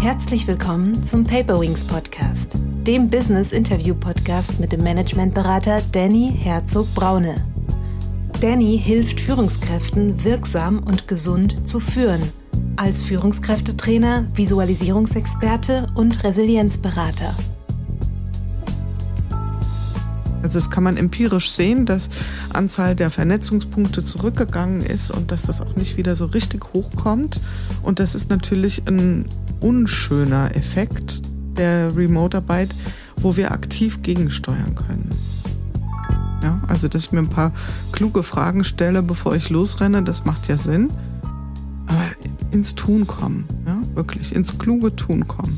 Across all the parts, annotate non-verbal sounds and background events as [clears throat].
Herzlich willkommen zum Paperwings Podcast, dem Business Interview Podcast mit dem Managementberater Danny Herzog Braune. Danny hilft Führungskräften wirksam und gesund zu führen. Als Führungskräftetrainer, Visualisierungsexperte und Resilienzberater. Also das kann man empirisch sehen, dass Anzahl der Vernetzungspunkte zurückgegangen ist und dass das auch nicht wieder so richtig hochkommt. Und das ist natürlich ein unschöner Effekt der Remote-Arbeit, wo wir aktiv gegensteuern können. Ja, also dass ich mir ein paar kluge Fragen stelle, bevor ich losrenne, das macht ja Sinn. Aber ins Tun kommen, ja, wirklich ins kluge Tun kommen.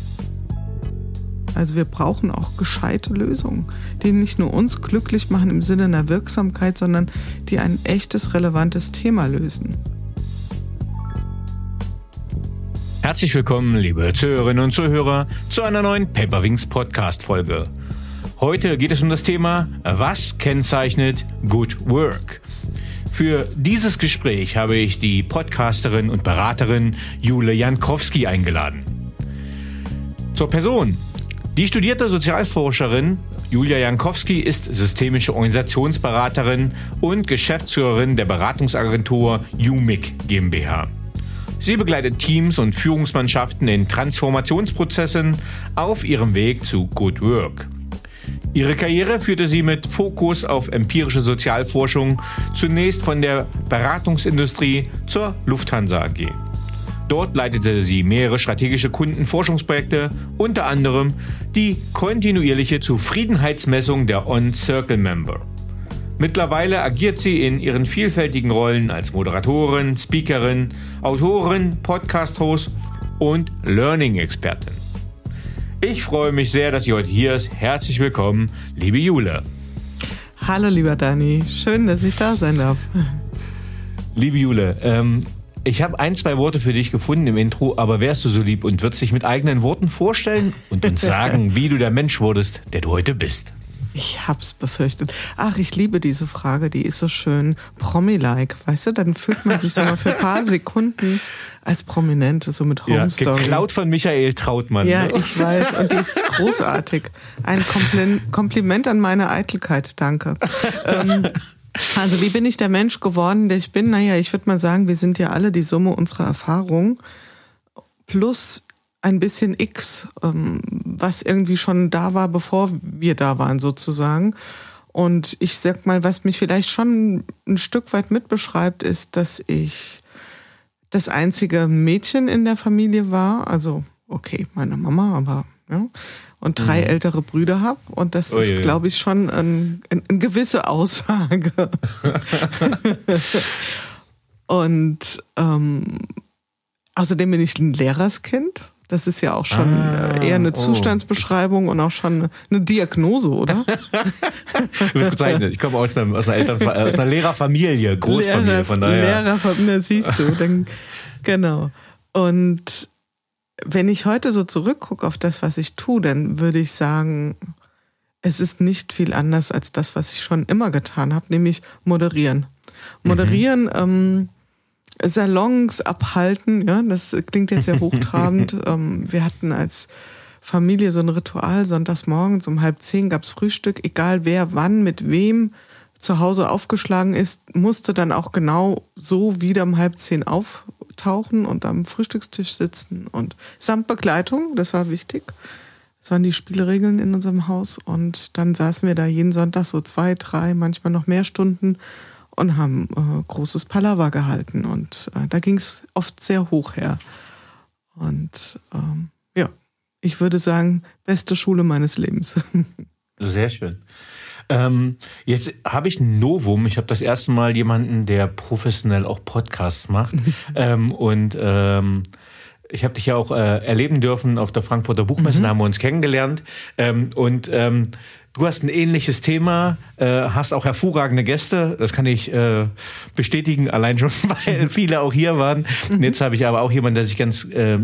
Also wir brauchen auch gescheite Lösungen, die nicht nur uns glücklich machen im Sinne einer Wirksamkeit, sondern die ein echtes, relevantes Thema lösen. Herzlich willkommen, liebe Zuhörerinnen und Zuhörer, zu einer neuen Paperwings Podcast Folge. Heute geht es um das Thema, was kennzeichnet Good Work? Für dieses Gespräch habe ich die Podcasterin und Beraterin Jule Jankowski eingeladen. Zur Person. Die studierte Sozialforscherin Julia Jankowski ist systemische Organisationsberaterin und Geschäftsführerin der Beratungsagentur UMIC GmbH. Sie begleitet Teams und Führungsmannschaften in Transformationsprozessen auf ihrem Weg zu Good Work. Ihre Karriere führte sie mit Fokus auf empirische Sozialforschung zunächst von der Beratungsindustrie zur Lufthansa AG. Dort leitete sie mehrere strategische Kundenforschungsprojekte, unter anderem die kontinuierliche Zufriedenheitsmessung der On-Circle-Member. Mittlerweile agiert sie in ihren vielfältigen Rollen als Moderatorin, Speakerin, Autorin, Podcast-Host und Learning-Expertin. Ich freue mich sehr, dass sie heute hier ist. Herzlich willkommen, liebe Jule. Hallo, lieber Dani. Schön, dass ich da sein darf. Liebe Jule, ähm, ich habe ein, zwei Worte für dich gefunden im Intro, aber wärst du so lieb und würdest dich mit eigenen Worten vorstellen und uns sagen, [laughs] wie du der Mensch wurdest, der du heute bist? Ich hab's befürchtet. Ach, ich liebe diese Frage, die ist so schön Promi-like, weißt du? Dann fühlt man sich so mal für ein paar [laughs] Sekunden als Prominente, so mit Home Story. Ja, geklaut von Michael Trautmann. Ja, ne? ich weiß. Und die ist großartig. Ein Kompliment an meine Eitelkeit, danke. [laughs] ähm, also wie bin ich der Mensch geworden, der ich bin? Naja, ich würde mal sagen, wir sind ja alle die Summe unserer Erfahrung plus ein bisschen X, ähm, was irgendwie schon da war, bevor wir da waren sozusagen. Und ich sag mal, was mich vielleicht schon ein Stück weit mitbeschreibt, ist, dass ich das einzige Mädchen in der Familie war. Also, okay, meine Mama, aber ja und drei mhm. ältere Brüder habe. Und das Oje. ist, glaube ich, schon ein, ein, eine gewisse Aussage. [laughs] und ähm, außerdem bin ich ein Lehrerskind. Das ist ja auch schon ah, eher eine oh. Zustandsbeschreibung oh. und auch schon eine Diagnose, oder? du bist gezeichnet. Ich komme aus einer, aus einer, Eltern, aus einer Lehrerfamilie, Großfamilie, Lehrer, von daher. Lehrerfamilie, siehst du. Dann, genau. Und wenn ich heute so zurückgucke auf das, was ich tue, dann würde ich sagen, es ist nicht viel anders als das, was ich schon immer getan habe, nämlich moderieren. Moderieren, mhm. ähm, Salons abhalten, ja, das klingt jetzt sehr [laughs] hochtrabend. ähm, wir hatten als Familie so ein Ritual, sonntags morgens um halb zehn gab's Frühstück, egal wer wann mit wem zu Hause aufgeschlagen ist, musste dann auch genau so wieder um halb zehn auf, tauchen und am Frühstückstisch sitzen und samt Begleitung, das war wichtig. Das waren die Spielregeln in unserem Haus und dann saßen wir da jeden Sonntag so zwei, drei, manchmal noch mehr Stunden und haben äh, großes Palaver gehalten und äh, da ging es oft sehr hoch her. Und ähm, ja, ich würde sagen, beste Schule meines Lebens. [laughs] Sehr schön. Ähm, jetzt habe ich ein Novum. Ich habe das erste Mal jemanden, der professionell auch Podcasts macht. ähm, und ähm, ich habe dich ja auch äh, erleben dürfen auf der Frankfurter Buchmesse, mhm. da haben wir uns kennengelernt. Ähm, und ähm, du hast ein ähnliches Thema, äh, hast auch hervorragende Gäste. Das kann ich äh, bestätigen, allein schon, [laughs] weil [laughs] viele auch hier waren. Mhm. Jetzt habe ich aber auch jemanden, der sich ganz äh,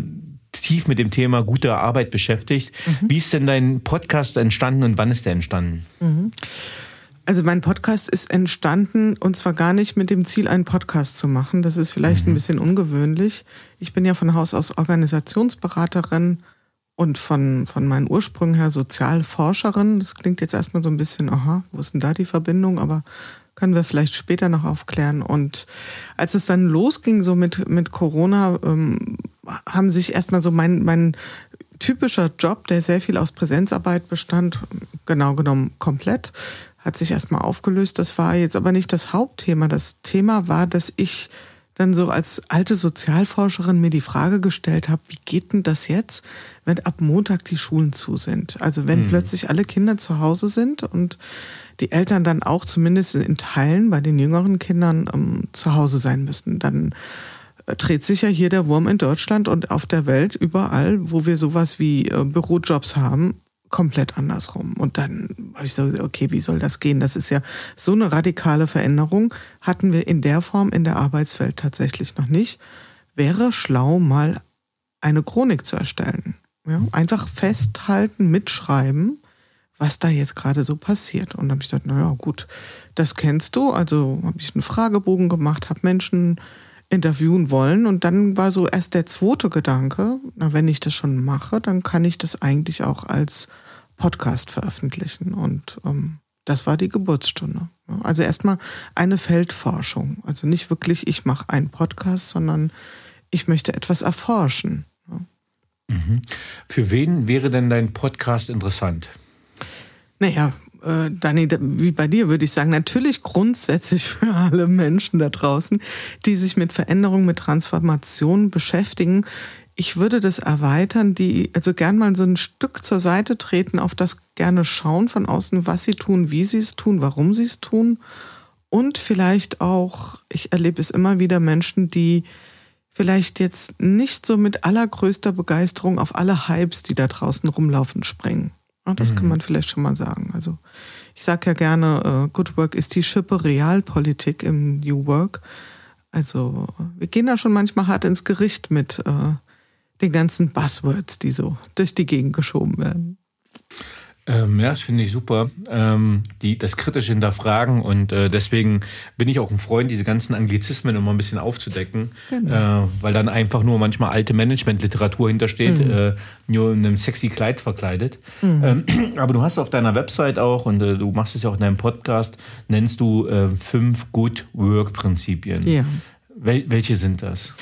tief mit dem Thema gute Arbeit beschäftigt. Mhm. Wie ist denn dein Podcast entstanden und wann ist der entstanden? Mhm. Also mein Podcast ist entstanden und zwar gar nicht mit dem Ziel, einen Podcast zu machen. Das ist vielleicht mhm. ein bisschen ungewöhnlich. Ich bin ja von Haus aus Organisationsberaterin und von, von meinen Ursprüngen her Sozialforscherin. Das klingt jetzt erstmal so ein bisschen, aha, wo ist denn da die Verbindung? Aber können wir vielleicht später noch aufklären. Und als es dann losging, so mit, mit Corona, ähm, haben sich erstmal so mein, mein typischer Job, der sehr viel aus Präsenzarbeit bestand, genau genommen komplett, hat sich erstmal aufgelöst. Das war jetzt aber nicht das Hauptthema. Das Thema war, dass ich dann so als alte Sozialforscherin mir die Frage gestellt habe, wie geht denn das jetzt, wenn ab Montag die Schulen zu sind? Also wenn hm. plötzlich alle Kinder zu Hause sind und die Eltern dann auch zumindest in Teilen bei den jüngeren Kindern ähm, zu Hause sein müssen. Dann dreht sich ja hier der Wurm in Deutschland und auf der Welt überall, wo wir sowas wie äh, Bürojobs haben, komplett andersrum. Und dann habe ich so, okay, wie soll das gehen? Das ist ja so eine radikale Veränderung, hatten wir in der Form in der Arbeitswelt tatsächlich noch nicht. Wäre schlau, mal eine Chronik zu erstellen. Ja, einfach festhalten, mitschreiben, was da jetzt gerade so passiert. Und dann habe ich gedacht, naja, gut, das kennst du. Also habe ich einen Fragebogen gemacht, habe Menschen interviewen wollen. Und dann war so erst der zweite Gedanke, na, wenn ich das schon mache, dann kann ich das eigentlich auch als Podcast veröffentlichen. Und ähm, das war die Geburtsstunde. Also erstmal eine Feldforschung. Also nicht wirklich, ich mache einen Podcast, sondern ich möchte etwas erforschen. Mhm. Für wen wäre denn dein Podcast interessant? Naja, äh, Dani, wie bei dir würde ich sagen, natürlich grundsätzlich [laughs] für alle Menschen da draußen, die sich mit Veränderung, mit Transformation beschäftigen. Ich würde das erweitern, die also gern mal so ein Stück zur Seite treten, auf das gerne schauen von außen, was sie tun, wie sie es tun, warum sie es tun. Und vielleicht auch, ich erlebe es immer wieder, Menschen, die vielleicht jetzt nicht so mit allergrößter Begeisterung auf alle Hypes, die da draußen rumlaufen, springen. Das mhm. kann man vielleicht schon mal sagen. Also ich sage ja gerne, uh, Good Work ist die Schippe Realpolitik im New Work. Also wir gehen da schon manchmal hart ins Gericht mit uh, den ganzen Buzzwords, die so durch die Gegend geschoben werden. Ähm, ja, das finde ich super. Ähm, die, das kritisch hinterfragen und äh, deswegen bin ich auch ein Freund, diese ganzen Anglizismen immer ein bisschen aufzudecken, genau. äh, weil dann einfach nur manchmal alte Managementliteratur hintersteht, mhm. äh, nur in einem sexy Kleid verkleidet. Mhm. Ähm, [clears throat] aber du hast auf deiner Website auch und äh, du machst es ja auch in deinem Podcast, nennst du äh, fünf Good Work Prinzipien. Ja. Wel welche sind das?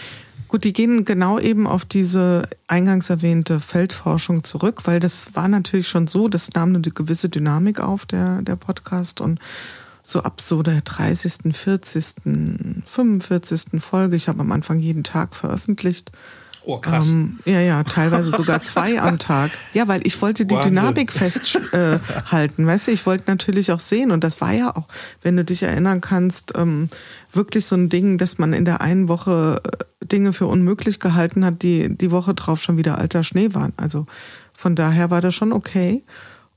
Gut, die gehen genau eben auf diese eingangs erwähnte Feldforschung zurück, weil das war natürlich schon so, das nahm eine gewisse Dynamik auf, der, der Podcast. Und so ab so der 30., 40., 45. Folge, ich habe am Anfang jeden Tag veröffentlicht, Oh, krass. Ähm, ja, ja, teilweise sogar zwei am [laughs] Tag. Ja, weil ich wollte die Wahnsinn. Dynamik festhalten, äh, weißt du, ich wollte natürlich auch sehen und das war ja auch, wenn du dich erinnern kannst, ähm, wirklich so ein Ding, dass man in der einen Woche äh, Dinge für unmöglich gehalten hat, die die Woche drauf schon wieder alter Schnee waren. Also von daher war das schon okay.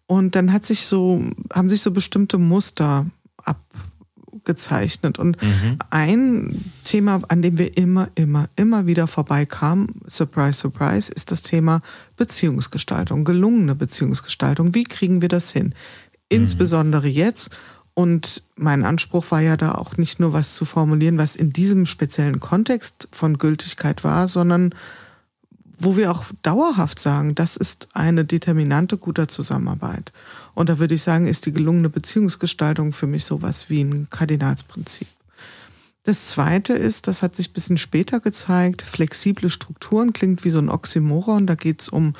Und dann hat sich so, haben sich so bestimmte Muster gezeichnet. Und mhm. ein Thema, an dem wir immer, immer, immer wieder vorbeikamen, surprise, surprise, ist das Thema Beziehungsgestaltung, gelungene Beziehungsgestaltung. Wie kriegen wir das hin? Mhm. Insbesondere mhm. jetzt. Und mein Anspruch war ja da auch nicht nur was zu formulieren, was in diesem speziellen Kontext von Gültigkeit war, sondern wo wir auch dauerhaft sagen, das ist eine Determinante guter Zusammenarbeit. Und da würde ich sagen, ist die gelungene Beziehungsgestaltung für mich sowas wie ein Kardinalsprinzip. Das zweite ist, das hat sich ein bisschen später gezeigt, flexible Strukturen klingt wie so ein Oxymoron. Da geht es um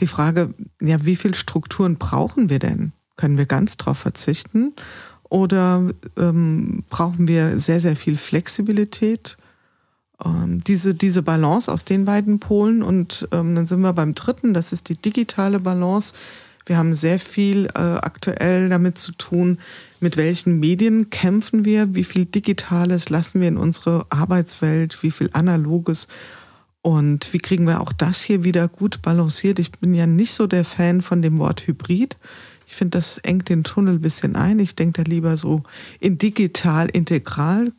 die Frage, ja, wie viele Strukturen brauchen wir denn? Können wir ganz drauf verzichten? Oder ähm, brauchen wir sehr, sehr viel Flexibilität? Ähm, diese, diese Balance aus den beiden Polen. Und ähm, dann sind wir beim dritten, das ist die digitale Balance. Wir haben sehr viel äh, aktuell damit zu tun, mit welchen Medien kämpfen wir, wie viel Digitales lassen wir in unsere Arbeitswelt, wie viel Analoges und wie kriegen wir auch das hier wieder gut balanciert. Ich bin ja nicht so der Fan von dem Wort Hybrid. Ich finde, das engt den Tunnel ein bisschen ein. Ich denke da lieber so in digital integral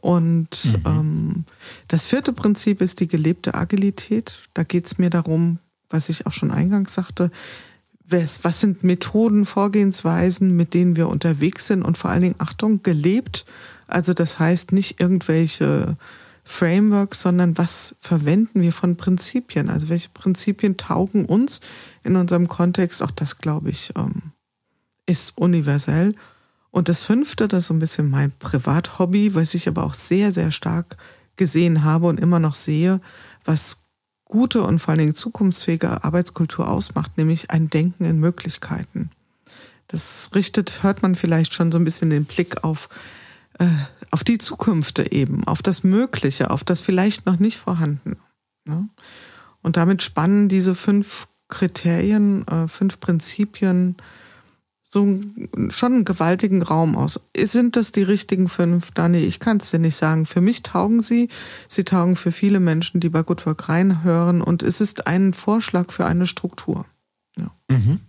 und mhm. ähm, das vierte Prinzip ist die gelebte Agilität. Da geht es mir darum, was ich auch schon eingangs sagte, was sind Methoden, Vorgehensweisen, mit denen wir unterwegs sind und vor allen Dingen, Achtung, gelebt. Also das heißt nicht irgendwelche Frameworks, sondern was verwenden wir von Prinzipien? Also welche Prinzipien taugen uns in unserem Kontext? Auch das, glaube ich, ähm, ist universell. Und das fünfte, das ist so ein bisschen mein Privathobby, was ich aber auch sehr, sehr stark gesehen habe und immer noch sehe, was gute und vor allen Dingen zukunftsfähige Arbeitskultur ausmacht, nämlich ein Denken in Möglichkeiten. Das richtet, hört man vielleicht schon so ein bisschen den Blick auf, äh, auf die Zukünfte eben, auf das Mögliche, auf das vielleicht noch nicht vorhanden. Ne? Und damit spannen diese fünf Kriterien, äh, fünf Prinzipien so schon einen gewaltigen Raum aus. Sind das die richtigen fünf? Dani, ich kann es dir nicht sagen. Für mich taugen sie. Sie taugen für viele Menschen, die bei Good Work reinhören. Und es ist ein Vorschlag für eine Struktur. Ja. Mhm.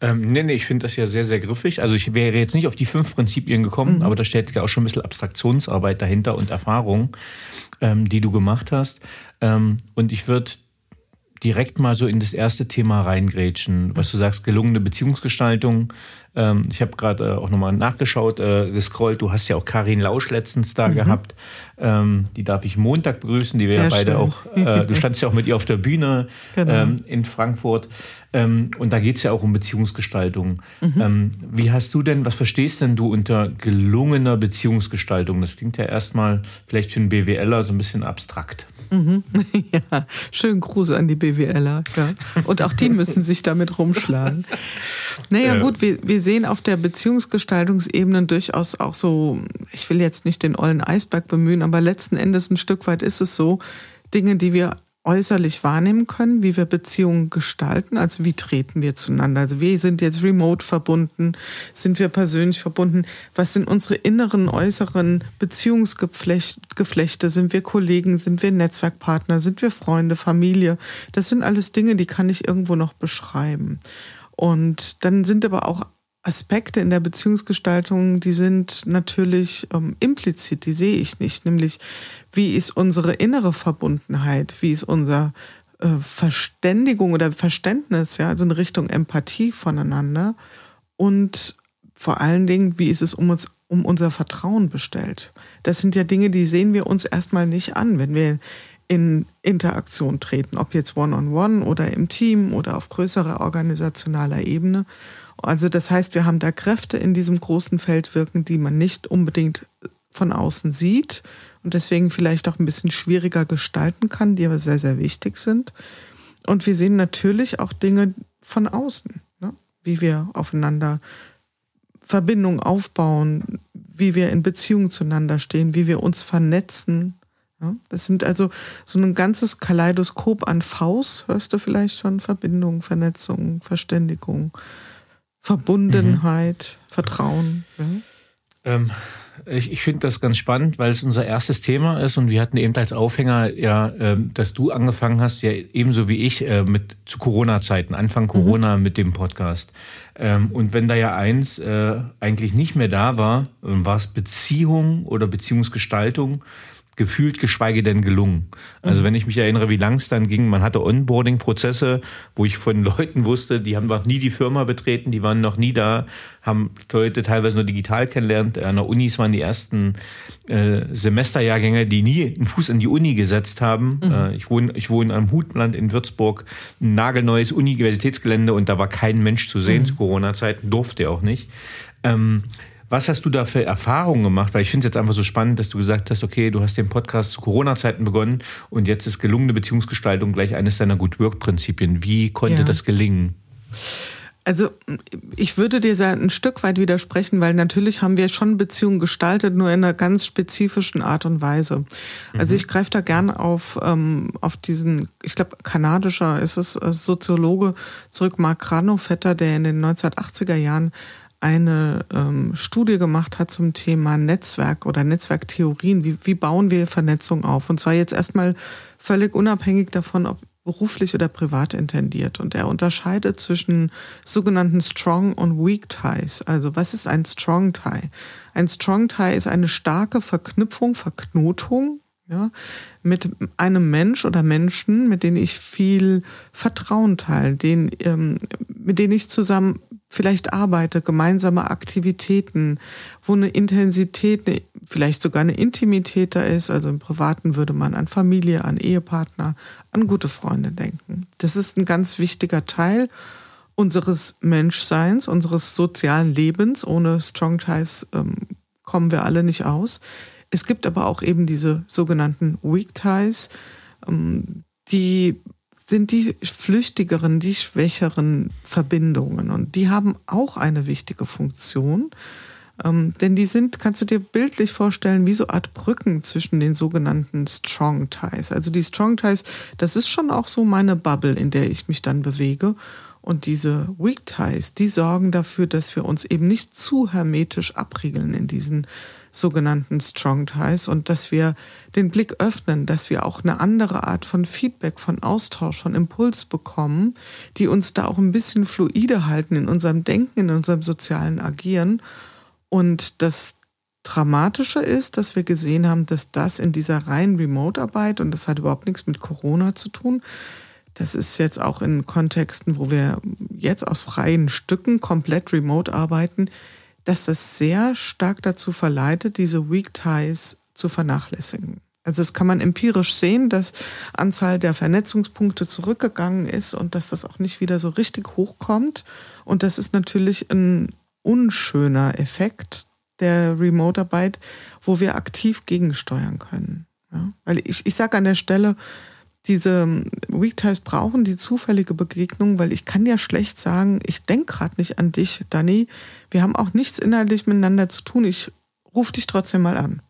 Ähm, nee, nee, ich finde das ja sehr, sehr griffig. Also ich wäre jetzt nicht auf die fünf Prinzipien gekommen, mhm. aber da steht ja auch schon ein bisschen Abstraktionsarbeit dahinter und Erfahrung, ähm, die du gemacht hast. Ähm, und ich würde direkt mal so in das erste Thema reingrätschen, was du sagst, gelungene Beziehungsgestaltung. Ähm, ich habe gerade äh, auch nochmal nachgeschaut, äh, gescrollt. Du hast ja auch Karin Lausch letztens da mhm. gehabt. Ähm, die darf ich Montag begrüßen. Die wir ja beide schön. auch, äh, du standst ja auch mit ihr auf der Bühne genau. ähm, in Frankfurt. Ähm, und da geht's ja auch um Beziehungsgestaltung. Mhm. Ähm, wie hast du denn, was verstehst denn du unter gelungener Beziehungsgestaltung? Das klingt ja erstmal vielleicht für einen BWLer so ein bisschen abstrakt. Mhm. [laughs] Ja, schönen Gruß an die BWLer. Ja. Und auch die müssen sich damit rumschlagen. Naja, ja. gut, wir, wir sehen auf der Beziehungsgestaltungsebene durchaus auch so, ich will jetzt nicht den ollen Eisberg bemühen, aber letzten Endes ein Stück weit ist es so, Dinge, die wir äußerlich wahrnehmen können, wie wir Beziehungen gestalten, also wie treten wir zueinander. Also wir sind jetzt remote verbunden, sind wir persönlich verbunden, was sind unsere inneren, äußeren Beziehungsgeflechte, sind wir Kollegen, sind wir Netzwerkpartner, sind wir Freunde, Familie. Das sind alles Dinge, die kann ich irgendwo noch beschreiben. Und dann sind aber auch Aspekte in der Beziehungsgestaltung, die sind natürlich ähm, implizit, die sehe ich nicht, nämlich wie ist unsere innere Verbundenheit, wie ist unser äh, Verständigung oder Verständnis, ja, also in Richtung Empathie voneinander und vor allen Dingen, wie ist es um uns, um unser Vertrauen bestellt. Das sind ja Dinge, die sehen wir uns erstmal nicht an, wenn wir in Interaktion treten, ob jetzt one-on-one -on -one oder im Team oder auf größerer organisationaler Ebene. Also das heißt, wir haben da Kräfte in diesem großen Feld wirken, die man nicht unbedingt von außen sieht und deswegen vielleicht auch ein bisschen schwieriger gestalten kann, die aber sehr, sehr wichtig sind. Und wir sehen natürlich auch Dinge von außen, ne? wie wir aufeinander Verbindungen aufbauen, wie wir in Beziehung zueinander stehen, wie wir uns vernetzen. Das sind also so ein ganzes Kaleidoskop an Faust, hörst du vielleicht schon, Verbindung, Vernetzung, Verständigung. Verbundenheit, mhm. Vertrauen. Ja? Ähm, ich, ich finde das ganz spannend, weil es unser erstes Thema ist und wir hatten eben als Aufhänger ja, ähm, dass du angefangen hast, ja ebenso wie ich, äh, mit zu Corona-Zeiten, Anfang mhm. Corona mhm. mit dem Podcast. Ähm, und wenn da ja eins äh, eigentlich nicht mehr da war, war es Beziehung oder Beziehungsgestaltung gefühlt, geschweige denn gelungen. Also mhm. wenn ich mich erinnere, wie lang es dann ging, man hatte Onboarding-Prozesse, wo ich von [laughs] Leuten wusste, die haben noch nie die Firma betreten, die waren noch nie da, haben Leute teilweise nur digital kennenlernt. An der Unis waren die ersten äh, Semesterjahrgänge, die nie einen Fuß in die Uni gesetzt haben. Mhm. Äh, ich wohne, ich wohne am Hutland in Würzburg, ein nagelneues Universitätsgelände und da war kein Mensch zu sehen mhm. zu Corona-Zeiten, durfte auch nicht. Ähm, was hast du da für Erfahrungen gemacht? Weil ich finde es jetzt einfach so spannend, dass du gesagt hast, okay, du hast den Podcast zu Corona-Zeiten begonnen und jetzt ist gelungene Beziehungsgestaltung gleich eines deiner Good Work-Prinzipien. Wie konnte ja. das gelingen? Also ich würde dir da ein Stück weit widersprechen, weil natürlich haben wir schon Beziehungen gestaltet, nur in einer ganz spezifischen Art und Weise. Also mhm. ich greife da gern auf, ähm, auf diesen, ich glaube, kanadischer ist es, äh, Soziologe zurück, Mark Granovetter, der in den 1980er Jahren eine ähm, Studie gemacht hat zum Thema Netzwerk oder Netzwerktheorien. Wie, wie bauen wir Vernetzung auf? Und zwar jetzt erstmal völlig unabhängig davon, ob beruflich oder privat intendiert. Und er unterscheidet zwischen sogenannten Strong und Weak Ties. Also was ist ein Strong Tie? Ein Strong Tie ist eine starke Verknüpfung, Verknotung Ja, mit einem Mensch oder Menschen, mit denen ich viel Vertrauen teile, den, ähm, mit denen ich zusammen vielleicht arbeite, gemeinsame Aktivitäten, wo eine Intensität, eine, vielleicht sogar eine Intimität da ist. Also im Privaten würde man an Familie, an Ehepartner, an gute Freunde denken. Das ist ein ganz wichtiger Teil unseres Menschseins, unseres sozialen Lebens. Ohne Strong Ties ähm, kommen wir alle nicht aus. Es gibt aber auch eben diese sogenannten Weak Ties, ähm, die sind die flüchtigeren, die schwächeren Verbindungen und die haben auch eine wichtige Funktion. Ähm, denn die sind, kannst du dir bildlich vorstellen, wie so Art Brücken zwischen den sogenannten Strong Ties. Also die Strong Ties, das ist schon auch so meine Bubble, in der ich mich dann bewege. Und diese Weak Ties, die sorgen dafür, dass wir uns eben nicht zu hermetisch abriegeln in diesen sogenannten Strong Ties und dass wir den Blick öffnen, dass wir auch eine andere Art von Feedback, von Austausch, von Impuls bekommen, die uns da auch ein bisschen fluide halten in unserem Denken, in unserem sozialen Agieren. Und das Dramatische ist, dass wir gesehen haben, dass das in dieser reinen Remote-Arbeit, und das hat überhaupt nichts mit Corona zu tun, das ist jetzt auch in Kontexten, wo wir jetzt aus freien Stücken komplett remote arbeiten, dass das sehr stark dazu verleitet, diese Weak Ties zu vernachlässigen. Also das kann man empirisch sehen, dass Anzahl der Vernetzungspunkte zurückgegangen ist und dass das auch nicht wieder so richtig hochkommt. Und das ist natürlich ein unschöner Effekt der Remote-Arbeit, wo wir aktiv gegensteuern können. Ja? Weil ich, ich sage an der Stelle, diese Weak Ties brauchen die zufällige Begegnung, weil ich kann ja schlecht sagen, ich denke gerade nicht an dich, Dani. Wir haben auch nichts inhaltlich miteinander zu tun. Ich rufe dich trotzdem mal an.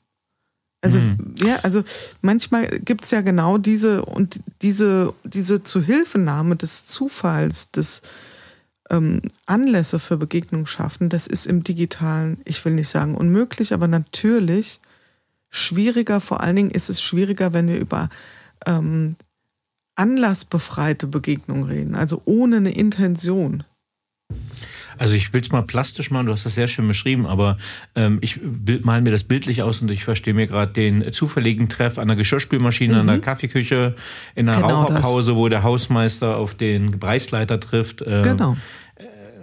Also, mhm. ja, also manchmal gibt's ja genau diese und diese, diese Zuhilfenahme des Zufalls, des ähm, Anlässe für Begegnung schaffen, das ist im Digitalen, ich will nicht sagen unmöglich, aber natürlich schwieriger. Vor allen Dingen ist es schwieriger, wenn wir über ähm, anlassbefreite Begegnung reden, also ohne eine Intention. Also ich will es mal plastisch machen, du hast das sehr schön beschrieben, aber ähm, ich mal mir das bildlich aus und ich verstehe mir gerade den zufälligen Treff an der Geschirrspülmaschine, mhm. an der mhm. Kaffeeküche, in einer genau Raucherpause, das. wo der Hausmeister auf den Bereichsleiter trifft. Äh, genau.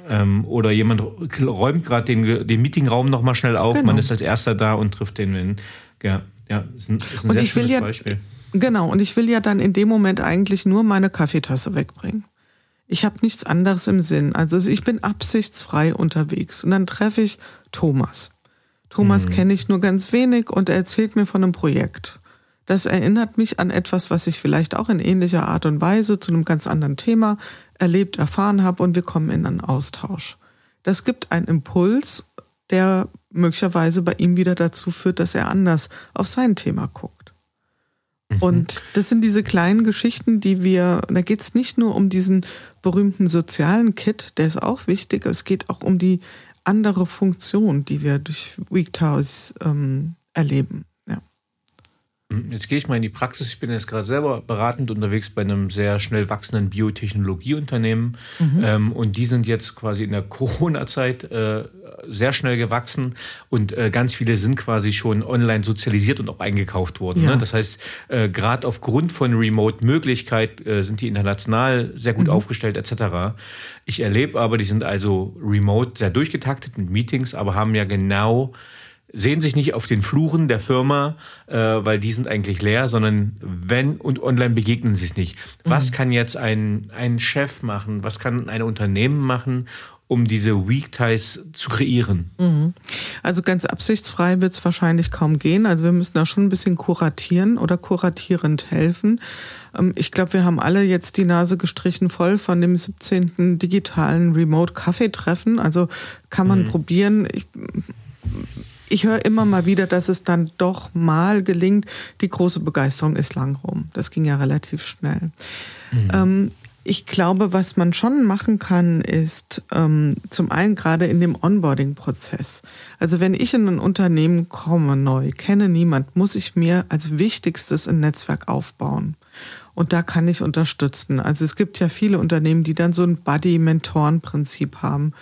Ähm, oder jemand räumt gerade den, den Meetingraum nochmal schnell auf, genau. man ist als erster da und trifft den. Ja, ja, ist ein, ist ein sehr schönes ja, Beispiel. Genau, und ich will ja dann in dem Moment eigentlich nur meine Kaffeetasse wegbringen. Ich habe nichts anderes im Sinn. Also ich bin absichtsfrei unterwegs und dann treffe ich Thomas. Thomas mhm. kenne ich nur ganz wenig und er erzählt mir von einem Projekt. Das erinnert mich an etwas, was ich vielleicht auch in ähnlicher Art und Weise zu einem ganz anderen Thema erlebt, erfahren habe und wir kommen in einen Austausch. Das gibt einen Impuls, der möglicherweise bei ihm wieder dazu führt, dass er anders auf sein Thema guckt. Mhm. Und das sind diese kleinen Geschichten, die wir, da geht es nicht nur um diesen berühmten sozialen Kit, der ist auch wichtig, es geht auch um die andere Funktion, die wir durch Week Towers ähm, erleben. Jetzt gehe ich mal in die Praxis. Ich bin jetzt gerade selber beratend unterwegs bei einem sehr schnell wachsenden Biotechnologieunternehmen. Mhm. Ähm, und die sind jetzt quasi in der Corona-Zeit äh, sehr schnell gewachsen und äh, ganz viele sind quasi schon online sozialisiert und auch eingekauft worden. Ne? Ja. Ne? Das heißt, äh, gerade aufgrund von Remote-Möglichkeit äh, sind die international sehr gut mhm. aufgestellt etc. Ich erlebe aber, die sind also remote sehr durchgetaktet mit Meetings, aber haben ja genau sehen sich nicht auf den Fluren der Firma, äh, weil die sind eigentlich leer, sondern wenn und online begegnen sie sich nicht. Was mhm. kann jetzt ein, ein Chef machen? Was kann ein Unternehmen machen, um diese Weak Ties zu kreieren? Mhm. Also ganz absichtsfrei wird es wahrscheinlich kaum gehen. Also wir müssen da schon ein bisschen kuratieren oder kuratierend helfen. Ähm, ich glaube, wir haben alle jetzt die Nase gestrichen voll von dem 17. digitalen Remote-Kaffeetreffen. Also kann man mhm. probieren. Ich, ich höre immer mal wieder, dass es dann doch mal gelingt. Die große Begeisterung ist lang rum. Das ging ja relativ schnell. Mhm. Ähm, ich glaube, was man schon machen kann, ist ähm, zum einen gerade in dem Onboarding-Prozess. Also wenn ich in ein Unternehmen komme, neu, kenne niemand, muss ich mir als Wichtigstes ein Netzwerk aufbauen. Und da kann ich unterstützen. Also es gibt ja viele Unternehmen, die dann so ein Buddy-Mentoren-Prinzip haben.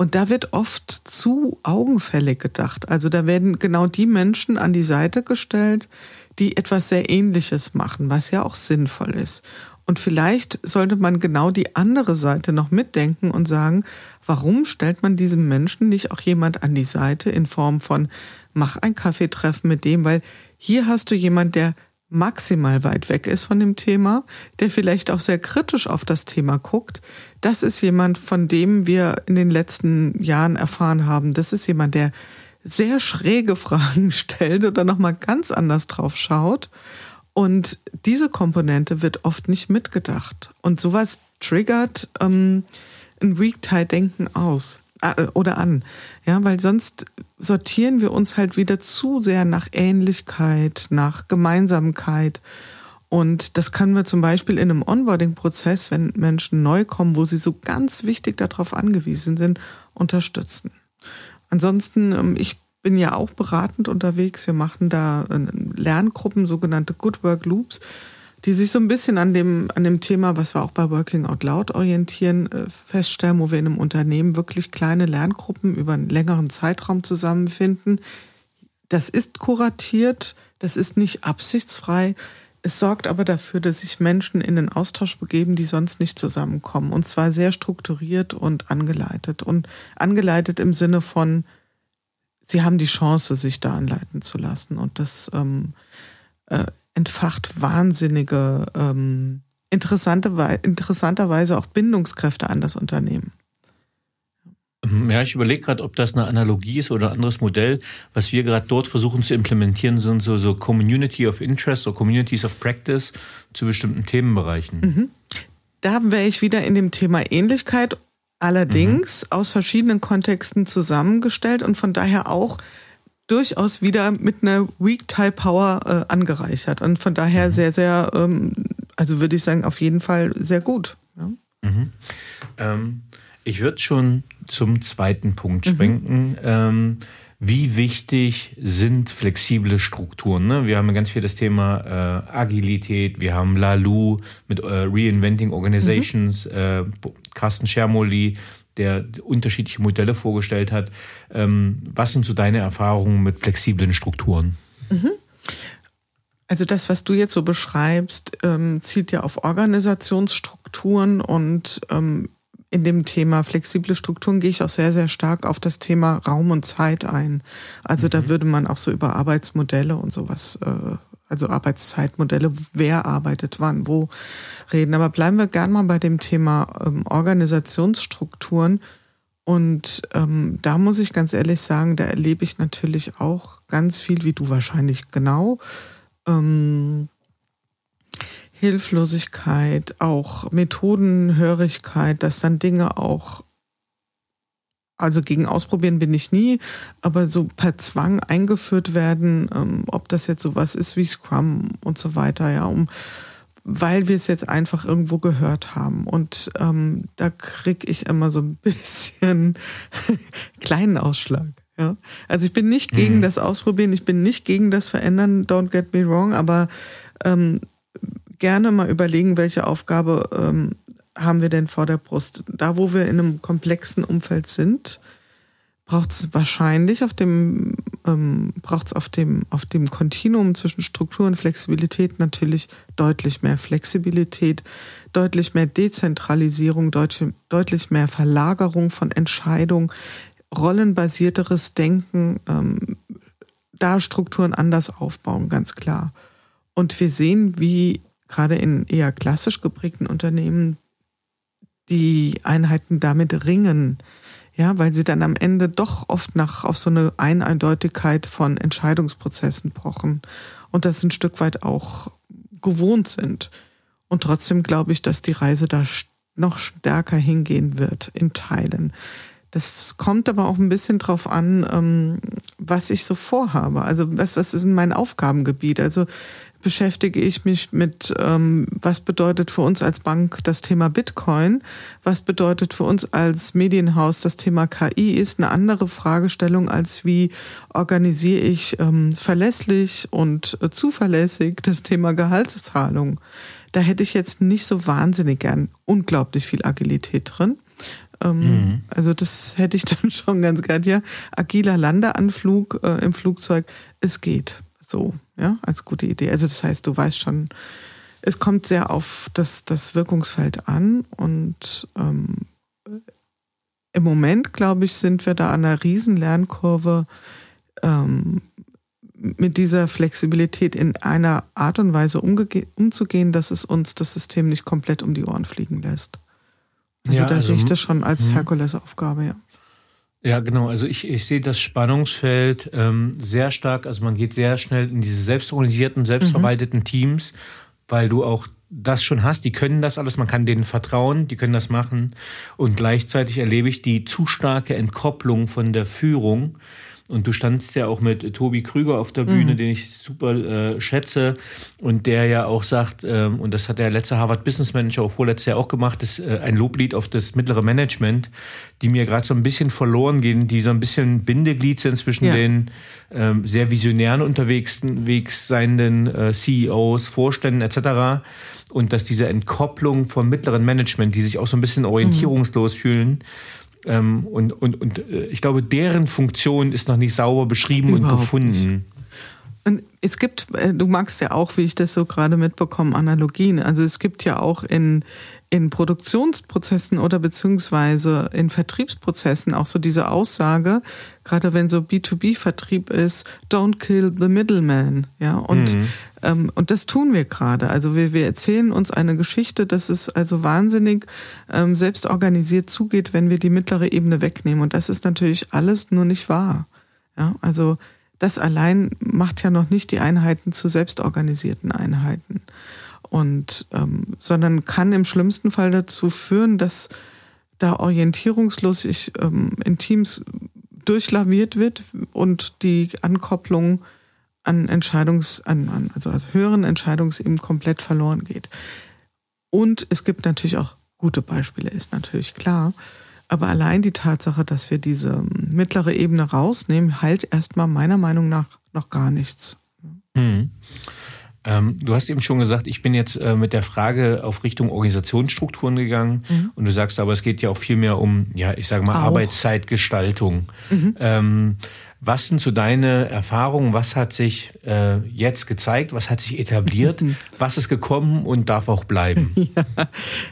Und da wird oft zu augenfällig gedacht. Also da werden genau die Menschen an die Seite gestellt, die etwas sehr Ähnliches machen, was ja auch sinnvoll ist. Und vielleicht sollte man genau die andere Seite noch mitdenken und sagen, warum stellt man diesem Menschen nicht auch jemand an die Seite in Form von mach ein Kaffeetreffen mit dem, weil hier hast du jemand, der maximal weit weg ist von dem Thema, der vielleicht auch sehr kritisch auf das Thema guckt. Das ist jemand, von dem wir in den letzten Jahren erfahren haben. Das ist jemand, der sehr schräge Fragen [laughs] stellt oder nochmal ganz anders drauf schaut. Und diese Komponente wird oft nicht mitgedacht. Und sowas triggert ähm, ein Weak-Tie-Denken aus äh, oder an. Ja, weil sonst sortieren wir uns halt wieder zu sehr nach Ähnlichkeit, nach Gemeinsamkeit. Und das können wir zum Beispiel in einem Onboarding-Prozess, wenn Menschen neu kommen, wo sie so ganz wichtig darauf angewiesen sind, unterstützen. Ansonsten, ähm, ich bin ja auch beratend unterwegs. Wir machen da äh, Lerngruppen, sogenannte Good Work Loops die sich so ein bisschen an dem, an dem Thema, was wir auch bei Working Out Loud orientieren, äh, feststellen, wo wir in einem Unternehmen wirklich kleine Lerngruppen über einen längeren Zeitraum zusammenfinden. Das ist kuratiert, das ist nicht absichtsfrei. Es sorgt aber dafür, dass sich Menschen in den Austausch begeben, die sonst nicht zusammenkommen. Und zwar sehr strukturiert und angeleitet. Und angeleitet im Sinne von, sie haben die Chance, sich da anleiten zu lassen. Und das ähm, äh, entfacht wahnsinnige, ähm, interessante, interessanterweise auch Bindungskräfte an das Unternehmen. Ja, ich überlege gerade, ob das eine Analogie ist oder ein anderes Modell. Was wir gerade dort versuchen zu implementieren, sind so, so Community of Interest oder Communities of Practice zu bestimmten Themenbereichen. Mhm. Da wäre ich wieder in dem Thema Ähnlichkeit, allerdings mhm. aus verschiedenen Kontexten zusammengestellt und von daher auch durchaus wieder mit einer Weak-Tie-Power äh, angereichert. Und von daher mhm. sehr, sehr, ähm, also würde ich sagen, auf jeden Fall sehr gut. Ja. Mhm. Ähm, ich würde schon zum zweiten Punkt mhm. schwenken. Ähm, wie wichtig sind flexible Strukturen? Ne? Wir haben ganz viel das Thema äh, Agilität, wir haben Lalu mit äh, Reinventing Organizations, mhm. äh, Carsten Schermoli der unterschiedliche Modelle vorgestellt hat. Ähm, was sind so deine Erfahrungen mit flexiblen Strukturen? Mhm. Also das, was du jetzt so beschreibst, ähm, zielt ja auf Organisationsstrukturen und ähm, in dem Thema flexible Strukturen gehe ich auch sehr, sehr stark auf das Thema Raum und Zeit ein. Also mhm. da würde man auch so über Arbeitsmodelle und sowas äh, also Arbeitszeitmodelle, wer arbeitet wann, wo reden. Aber bleiben wir gern mal bei dem Thema ähm, Organisationsstrukturen. Und ähm, da muss ich ganz ehrlich sagen, da erlebe ich natürlich auch ganz viel, wie du wahrscheinlich genau. Ähm, Hilflosigkeit, auch Methodenhörigkeit, dass dann Dinge auch also gegen Ausprobieren bin ich nie, aber so per Zwang eingeführt werden, ähm, ob das jetzt sowas ist wie Scrum und so weiter, ja, um weil wir es jetzt einfach irgendwo gehört haben. Und ähm, da kriege ich immer so ein [laughs] bisschen kleinen Ausschlag. Ja? Also ich bin nicht gegen mhm. das Ausprobieren, ich bin nicht gegen das Verändern, don't get me wrong, aber ähm, gerne mal überlegen, welche Aufgabe ähm, haben wir denn vor der Brust? Da, wo wir in einem komplexen Umfeld sind, braucht es wahrscheinlich auf dem, ähm, braucht auf dem, auf dem Kontinuum zwischen Struktur und Flexibilität natürlich deutlich mehr Flexibilität, deutlich mehr Dezentralisierung, deutlich, deutlich mehr Verlagerung von Entscheidungen, rollenbasierteres Denken, ähm, da Strukturen anders aufbauen, ganz klar. Und wir sehen, wie gerade in eher klassisch geprägten Unternehmen die Einheiten damit ringen. Ja, weil sie dann am Ende doch oft nach auf so eine Eindeutigkeit von Entscheidungsprozessen pochen und das ein Stück weit auch gewohnt sind. Und trotzdem glaube ich, dass die Reise da noch stärker hingehen wird in Teilen. Das kommt aber auch ein bisschen drauf an, ähm, was ich so vorhabe. Also was, was ist mein Aufgabengebiet? Also beschäftige ich mich mit, ähm, was bedeutet für uns als Bank das Thema Bitcoin, was bedeutet für uns als Medienhaus das Thema KI, ist eine andere Fragestellung als wie organisiere ich ähm, verlässlich und äh, zuverlässig das Thema Gehaltszahlung. Da hätte ich jetzt nicht so wahnsinnig gern unglaublich viel Agilität drin. Ähm, mhm. Also das hätte ich [laughs] dann schon ganz gern. Ja, agiler Landeanflug äh, im Flugzeug, es geht so, ja, als gute Idee. Also das heißt, du weißt schon, es kommt sehr auf das, das Wirkungsfeld an und ähm, im Moment, glaube ich, sind wir da an einer riesen Lernkurve ähm, mit dieser Flexibilität in einer Art und Weise umzugehen, dass es uns das System nicht komplett um die Ohren fliegen lässt. Also ja, da also, sehe ich das schon als. Herkulesaufgabe, ja. Ja, genau. Also ich, ich sehe das Spannungsfeld ähm, sehr stark. Also man geht sehr schnell in diese selbstorganisierten, selbstverwalteten mhm. Teams, weil du auch das schon hast. Die können das alles, man kann denen vertrauen, die können das machen. Und gleichzeitig erlebe ich die zu starke Entkopplung von der Führung und du standst ja auch mit Tobi Krüger auf der Bühne, mhm. den ich super äh, schätze und der ja auch sagt, ähm, und das hat der letzte Harvard Business Manager auch vorletztes Jahr auch gemacht, ist äh, ein Loblied auf das mittlere Management, die mir gerade so ein bisschen verloren gehen, die so ein bisschen Bindeglied sind zwischen ja. den ähm, sehr visionären unterwegs seienden äh, CEOs, Vorständen etc. Und dass diese Entkopplung vom mittleren Management, die sich auch so ein bisschen orientierungslos mhm. fühlen, ähm, und und, und äh, ich glaube, deren Funktion ist noch nicht sauber beschrieben Überhaupt und gefunden. Nicht. Und es gibt, äh, du magst ja auch, wie ich das so gerade mitbekomme, Analogien. Also es gibt ja auch in, in Produktionsprozessen oder beziehungsweise in Vertriebsprozessen auch so diese Aussage, gerade wenn so B2B-Vertrieb ist, don't kill the middleman. Ja, und mhm. Ähm, und das tun wir gerade. Also wir, wir erzählen uns eine Geschichte, dass es also wahnsinnig ähm, selbst organisiert zugeht, wenn wir die mittlere Ebene wegnehmen. Und das ist natürlich alles nur nicht wahr. Ja, also das allein macht ja noch nicht die Einheiten zu selbstorganisierten Einheiten. Und ähm, sondern kann im schlimmsten Fall dazu führen, dass da orientierungslos ich, ähm, in Teams durchlaviert wird und die Ankopplung an Entscheidungs, an, an, also als höheren Entscheidungsebenen komplett verloren geht. Und es gibt natürlich auch gute Beispiele, ist natürlich klar. Aber allein die Tatsache, dass wir diese mittlere Ebene rausnehmen, halt erstmal meiner Meinung nach noch gar nichts. Hm. Ähm, du hast eben schon gesagt, ich bin jetzt äh, mit der Frage auf Richtung Organisationsstrukturen gegangen mhm. und du sagst aber, es geht ja auch viel mehr um, ja, ich sage mal, auch. Arbeitszeitgestaltung. Mhm. Ähm, was sind so deine Erfahrungen? Was hat sich äh, jetzt gezeigt? Was hat sich etabliert? [laughs] Was ist gekommen und darf auch bleiben? [laughs] Ja.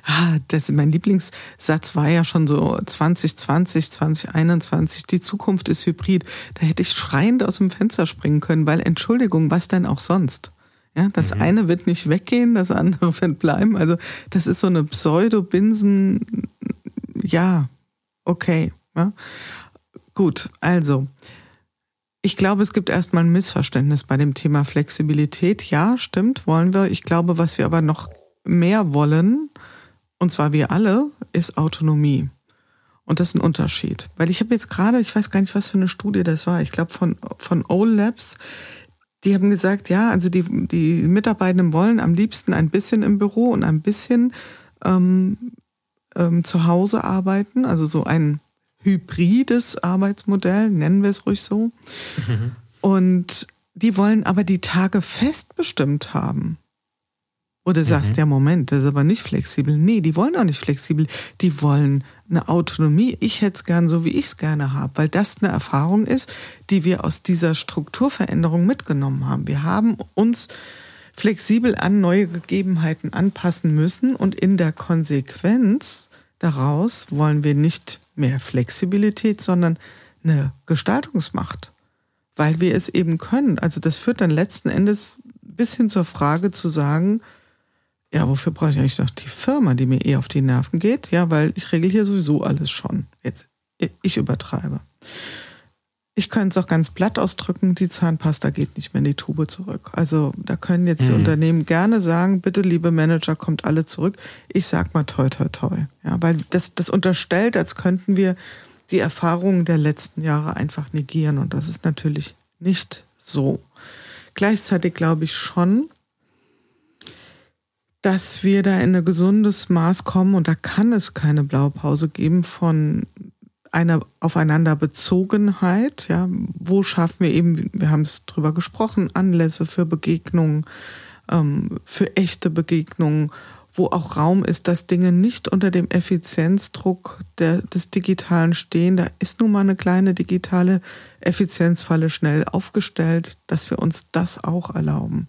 Ah, das, mein Lieblingssatz war ja schon so 2020, 2021. Die Zukunft ist hybrid. Da hätte ich schreiend aus dem Fenster springen können, weil Entschuldigung, was denn auch sonst? Ja, das mhm. eine wird nicht weggehen, das andere wird bleiben. Also das ist so eine Pseudo-Binsen. Ja, okay. Ja. Gut, also ich glaube, es gibt erstmal ein Missverständnis bei dem Thema Flexibilität. Ja, stimmt, wollen wir. Ich glaube, was wir aber noch mehr wollen, und zwar wir alle, ist Autonomie. Und das ist ein Unterschied. Weil ich habe jetzt gerade, ich weiß gar nicht, was für eine Studie das war, ich glaube von, von O-Labs, die haben gesagt, ja, also die, die Mitarbeitenden wollen am liebsten ein bisschen im Büro und ein bisschen ähm, ähm, zu Hause arbeiten, also so ein hybrides Arbeitsmodell, nennen wir es ruhig so. Mhm. Und die wollen aber die Tage festbestimmt haben. Oder sagst, mhm. ja, Moment, das ist aber nicht flexibel. Nee, die wollen auch nicht flexibel. Die wollen eine Autonomie. Ich hätte es gern so, wie ich es gerne habe, weil das eine Erfahrung ist, die wir aus dieser Strukturveränderung mitgenommen haben. Wir haben uns flexibel an neue Gegebenheiten anpassen müssen und in der Konsequenz daraus wollen wir nicht mehr Flexibilität, sondern eine Gestaltungsmacht, weil wir es eben können. Also das führt dann letzten Endes bis hin zur Frage zu sagen, ja, wofür brauche ich eigentlich noch die Firma, die mir eh auf die Nerven geht? Ja, weil ich regel hier sowieso alles schon. Jetzt, ich übertreibe. Ich könnte es auch ganz platt ausdrücken, die Zahnpasta geht nicht mehr in die Tube zurück. Also da können jetzt die mhm. Unternehmen gerne sagen, bitte liebe Manager, kommt alle zurück. Ich sag mal toi toi toi. Ja, weil das, das unterstellt, als könnten wir die Erfahrungen der letzten Jahre einfach negieren. Und das ist natürlich nicht so. Gleichzeitig glaube ich schon, dass wir da in ein gesundes Maß kommen und da kann es keine Blaupause geben von einer Aufeinanderbezogenheit, ja, wo schaffen wir eben, wir haben es drüber gesprochen, Anlässe für Begegnungen, ähm, für echte Begegnungen, wo auch Raum ist, dass Dinge nicht unter dem Effizienzdruck der, des Digitalen stehen. Da ist nun mal eine kleine digitale Effizienzfalle schnell aufgestellt, dass wir uns das auch erlauben.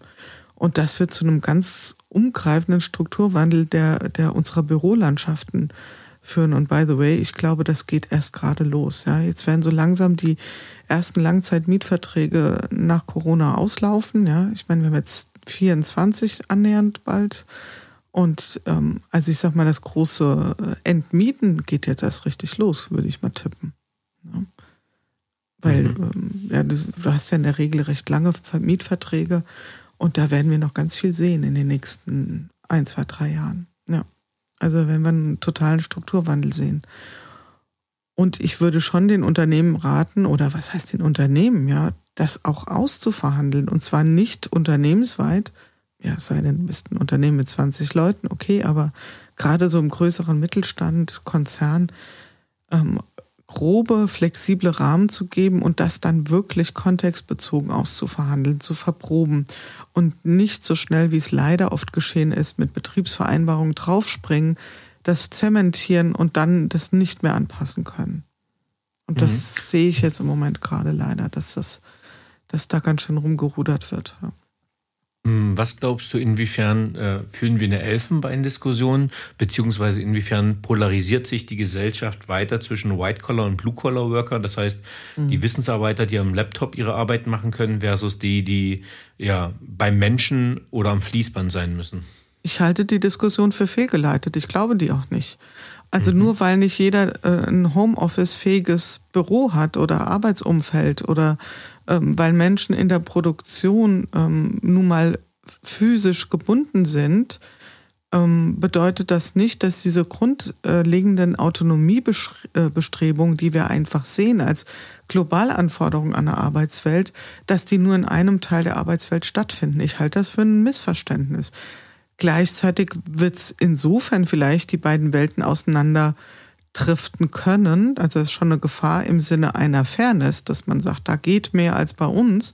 Und das wird zu einem ganz umgreifenden Strukturwandel der, der unserer Bürolandschaften führen. Und by the way, ich glaube, das geht erst gerade los. Ja, jetzt werden so langsam die ersten Langzeitmietverträge nach Corona auslaufen. Ja, ich meine, wir haben jetzt 24 annähernd bald. Und ähm, also ich sag mal, das große äh, Entmieten geht jetzt erst richtig los, würde ich mal tippen. Ja. Weil mhm. ähm, ja, du, du hast ja in der Regel recht lange Mietverträge und da werden wir noch ganz viel sehen in den nächsten ein, zwei, drei Jahren. Also wenn wir einen totalen Strukturwandel sehen. Und ich würde schon den Unternehmen raten, oder was heißt den Unternehmen, ja, das auch auszuverhandeln. Und zwar nicht unternehmensweit, ja, sei denn, du bist ein Unternehmen mit 20 Leuten, okay, aber gerade so im größeren Mittelstand, Konzern, ähm, grobe, flexible Rahmen zu geben und das dann wirklich kontextbezogen auszuverhandeln, zu verproben und nicht so schnell, wie es leider oft geschehen ist, mit Betriebsvereinbarungen draufspringen, das zementieren und dann das nicht mehr anpassen können. Und das mhm. sehe ich jetzt im Moment gerade leider, dass das, dass da ganz schön rumgerudert wird. Hm, was glaubst du, inwiefern äh, führen wir eine Elfenbeindiskussion, beziehungsweise inwiefern polarisiert sich die Gesellschaft weiter zwischen White-Collar und Blue-Collar-Worker? Das heißt, mhm. die Wissensarbeiter, die am Laptop ihre Arbeit machen können, versus die, die ja beim Menschen oder am Fließband sein müssen. Ich halte die Diskussion für fehlgeleitet. Ich glaube die auch nicht. Also mhm. nur weil nicht jeder äh, ein Homeoffice-fähiges Büro hat oder Arbeitsumfeld oder weil Menschen in der Produktion ähm, nun mal physisch gebunden sind, ähm, bedeutet das nicht, dass diese grundlegenden Autonomiebestrebungen, die wir einfach sehen als Globalanforderungen an der Arbeitswelt, dass die nur in einem Teil der Arbeitswelt stattfinden. Ich halte das für ein Missverständnis. Gleichzeitig wird es insofern vielleicht die beiden Welten auseinander driften können. Also es ist schon eine Gefahr im Sinne einer Fairness, dass man sagt, da geht mehr als bei uns.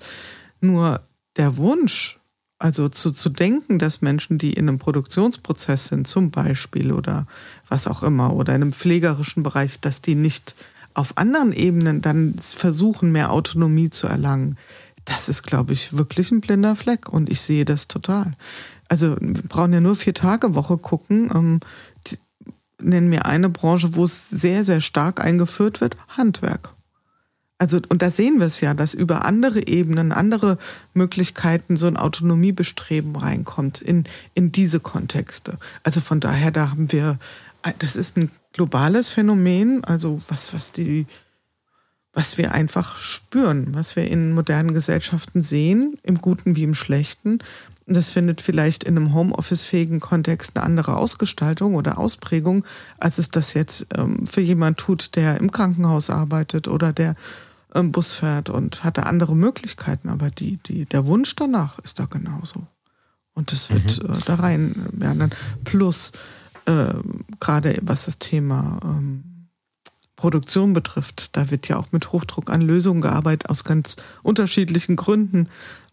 Nur der Wunsch, also zu, zu denken, dass Menschen, die in einem Produktionsprozess sind, zum Beispiel oder was auch immer, oder in einem pflegerischen Bereich, dass die nicht auf anderen Ebenen dann versuchen, mehr Autonomie zu erlangen, das ist, glaube ich, wirklich ein blinder Fleck und ich sehe das total. Also wir brauchen ja nur vier Tage Woche gucken. Nennen mir eine Branche, wo es sehr, sehr stark eingeführt wird, Handwerk. Also, und da sehen wir es ja, dass über andere Ebenen, andere Möglichkeiten so ein Autonomiebestreben reinkommt in, in diese Kontexte. Also von daher, da haben wir, das ist ein globales Phänomen, also was, was die, was wir einfach spüren, was wir in modernen Gesellschaften sehen, im Guten wie im Schlechten, das findet vielleicht in einem Homeoffice-fähigen Kontext eine andere Ausgestaltung oder Ausprägung, als es das jetzt ähm, für jemand tut, der im Krankenhaus arbeitet oder der ähm, Bus fährt und hat da andere Möglichkeiten. Aber die, die, der Wunsch danach ist da genauso. Und das wird mhm. äh, da rein werden. Plus, äh, gerade was das Thema ähm, Produktion betrifft, da wird ja auch mit Hochdruck an Lösungen gearbeitet, aus ganz unterschiedlichen Gründen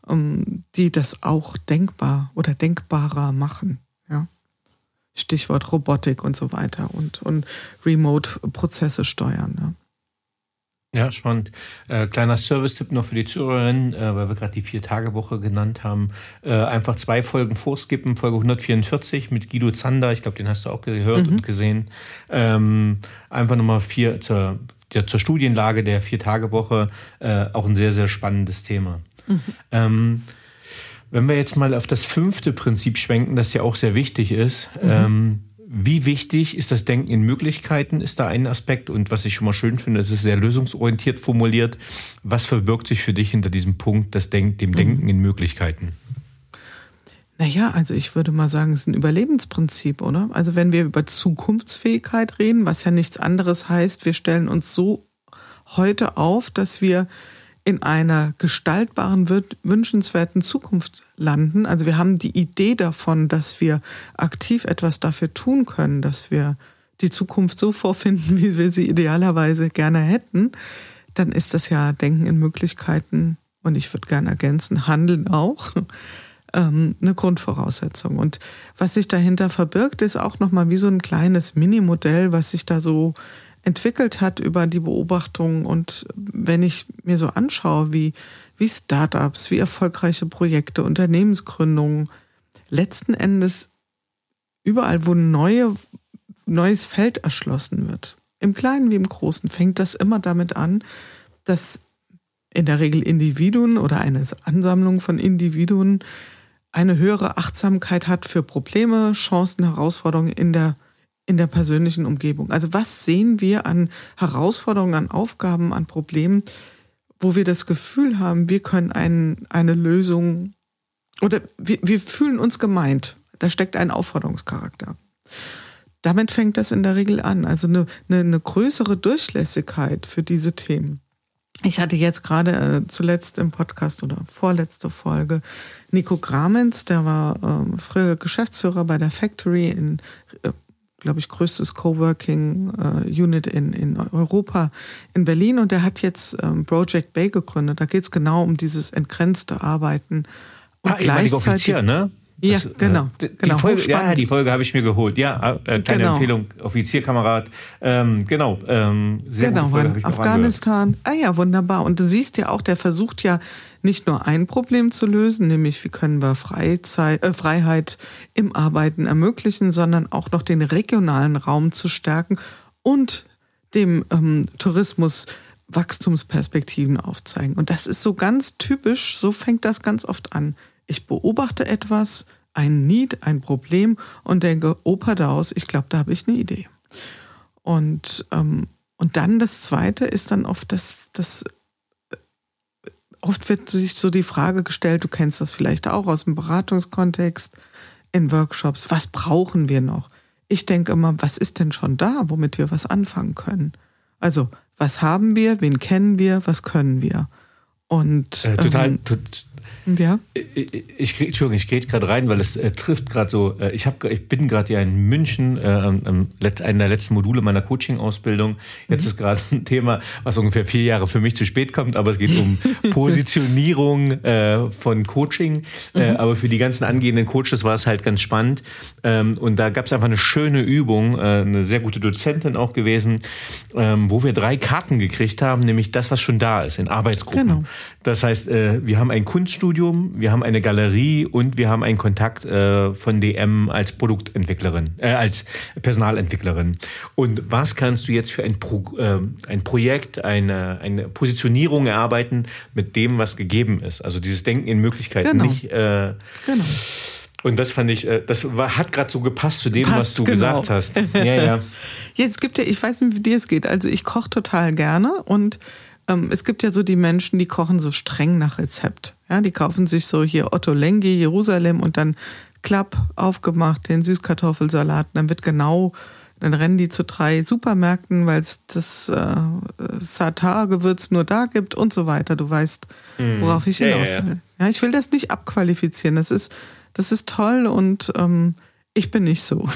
die das auch denkbar oder denkbarer machen. Ja? Stichwort Robotik und so weiter und, und Remote-Prozesse steuern. Ja? Ja, spannend. Äh, kleiner Service-Tipp noch für die Zuhörerinnen, äh, weil wir gerade die Vier-Tage-Woche genannt haben. Äh, einfach zwei Folgen vorskippen. Folge 144 mit Guido Zander, ich glaube, den hast du auch gehört mhm. und gesehen. Ähm, einfach nochmal vier zur, ja, zur Studienlage der Vier-Tage-Woche. Äh, auch ein sehr, sehr spannendes Thema. Mhm. Ähm, wenn wir jetzt mal auf das fünfte Prinzip schwenken, das ja auch sehr wichtig ist, mhm. ähm, wie wichtig ist das Denken in Möglichkeiten, ist da ein Aspekt. Und was ich schon mal schön finde, es ist sehr lösungsorientiert formuliert. Was verbirgt sich für dich hinter diesem Punkt, das Denk dem mhm. Denken in Möglichkeiten? Naja, also ich würde mal sagen, es ist ein Überlebensprinzip, oder? Also wenn wir über Zukunftsfähigkeit reden, was ja nichts anderes heißt, wir stellen uns so heute auf, dass wir in einer gestaltbaren, wünschenswerten Zukunft landen. Also wir haben die Idee davon, dass wir aktiv etwas dafür tun können, dass wir die Zukunft so vorfinden, [laughs] wie wir sie idealerweise gerne hätten, dann ist das ja Denken in Möglichkeiten und ich würde gerne ergänzen, Handeln auch. [laughs] ähm, eine Grundvoraussetzung. Und was sich dahinter verbirgt, ist auch nochmal wie so ein kleines Minimodell, was sich da so entwickelt hat über die Beobachtung. Und wenn ich mir so anschaue, wie, wie Startups, wie erfolgreiche Projekte, Unternehmensgründungen, letzten Endes überall, wo neue, neues Feld erschlossen wird, im Kleinen wie im Großen, fängt das immer damit an, dass in der Regel Individuen oder eine Ansammlung von Individuen eine höhere Achtsamkeit hat für Probleme, Chancen, Herausforderungen in der, in der persönlichen Umgebung. Also was sehen wir an Herausforderungen, an Aufgaben, an Problemen, wo wir das Gefühl haben, wir können ein, eine Lösung oder wir, wir fühlen uns gemeint. Da steckt ein Aufforderungscharakter. Damit fängt das in der Regel an. Also eine, eine, eine größere Durchlässigkeit für diese Themen. Ich hatte jetzt gerade äh, zuletzt im Podcast oder vorletzte Folge Nico Gramenz, der war äh, früher Geschäftsführer bei der Factory in, äh, glaube ich, größtes Coworking äh, Unit in, in Europa in Berlin und der hat jetzt ähm, Project Bay gegründet. Da geht es genau um dieses entgrenzte Arbeiten. Und ah, gleichzeitig, Offizier, ne? Ja, das, genau. Äh, die, genau. Folge, ja, die Folge habe ich mir geholt. Ja, äh, kleine genau. Empfehlung, Offizierkamerad. Ähm, genau, ähm, sehr genau, gute Folge, Afghanistan. Ah ja, wunderbar. Und du siehst ja auch, der versucht ja nicht nur ein Problem zu lösen, nämlich wie können wir Freizeit, äh, Freiheit im Arbeiten ermöglichen, sondern auch noch den regionalen Raum zu stärken und dem ähm, Tourismus Wachstumsperspektiven aufzeigen. Und das ist so ganz typisch, so fängt das ganz oft an. Ich beobachte etwas, ein Need, ein Problem und denke, Opa Daus, ich glaube, da habe ich eine Idee. Und, ähm, und dann das Zweite ist dann oft das, das, oft wird sich so die Frage gestellt, du kennst das vielleicht auch aus dem Beratungskontext, in Workshops, was brauchen wir noch? Ich denke immer, was ist denn schon da, womit wir was anfangen können? Also, was haben wir, wen kennen wir, was können wir? Und äh, total, ähm, ja. Ich, ich, Entschuldigung, ich gehe gerade rein, weil es äh, trifft gerade so. Äh, ich, hab, ich bin gerade ja in München, äh, ähm, einer der letzten Module meiner Coaching-Ausbildung. Jetzt mhm. ist gerade ein Thema, was ungefähr vier Jahre für mich zu spät kommt, aber es geht um [laughs] Positionierung äh, von Coaching. Äh, mhm. aber für die ganzen angehenden Coaches war es halt ganz spannend. Ähm, und da gab es einfach eine schöne Übung, äh, eine sehr gute Dozentin auch gewesen, ähm, wo wir drei Karten gekriegt haben, nämlich das, was schon da ist in Arbeitsgruppen. Genau. Das heißt, äh, wir haben ein Kunststudio Studium, wir haben eine Galerie und wir haben einen Kontakt äh, von DM als Produktentwicklerin, äh, als Personalentwicklerin. Und was kannst du jetzt für ein, Pro, äh, ein Projekt, eine, eine Positionierung erarbeiten mit dem, was gegeben ist? Also dieses Denken in Möglichkeiten, genau. nicht. Äh, genau. Und das fand ich, äh, das war, hat gerade so gepasst zu dem, Passt, was du genau. gesagt hast. [laughs] Ja, ja. Jetzt gibt ja, ich weiß nicht, wie dir es geht. Also ich koche total gerne und ähm, es gibt ja so die Menschen, die kochen so streng nach Rezept. Ja, die kaufen sich so hier Otto Lengi, Jerusalem und dann klapp aufgemacht, den Süßkartoffelsalat. Dann wird genau, dann rennen die zu drei Supermärkten, weil es das äh, Satar-Gewürz nur da gibt und so weiter. Du weißt, mhm. worauf ich hinaus will. Ja, ja, ja. ja, ich will das nicht abqualifizieren. Das ist, das ist toll und ähm, ich bin nicht so.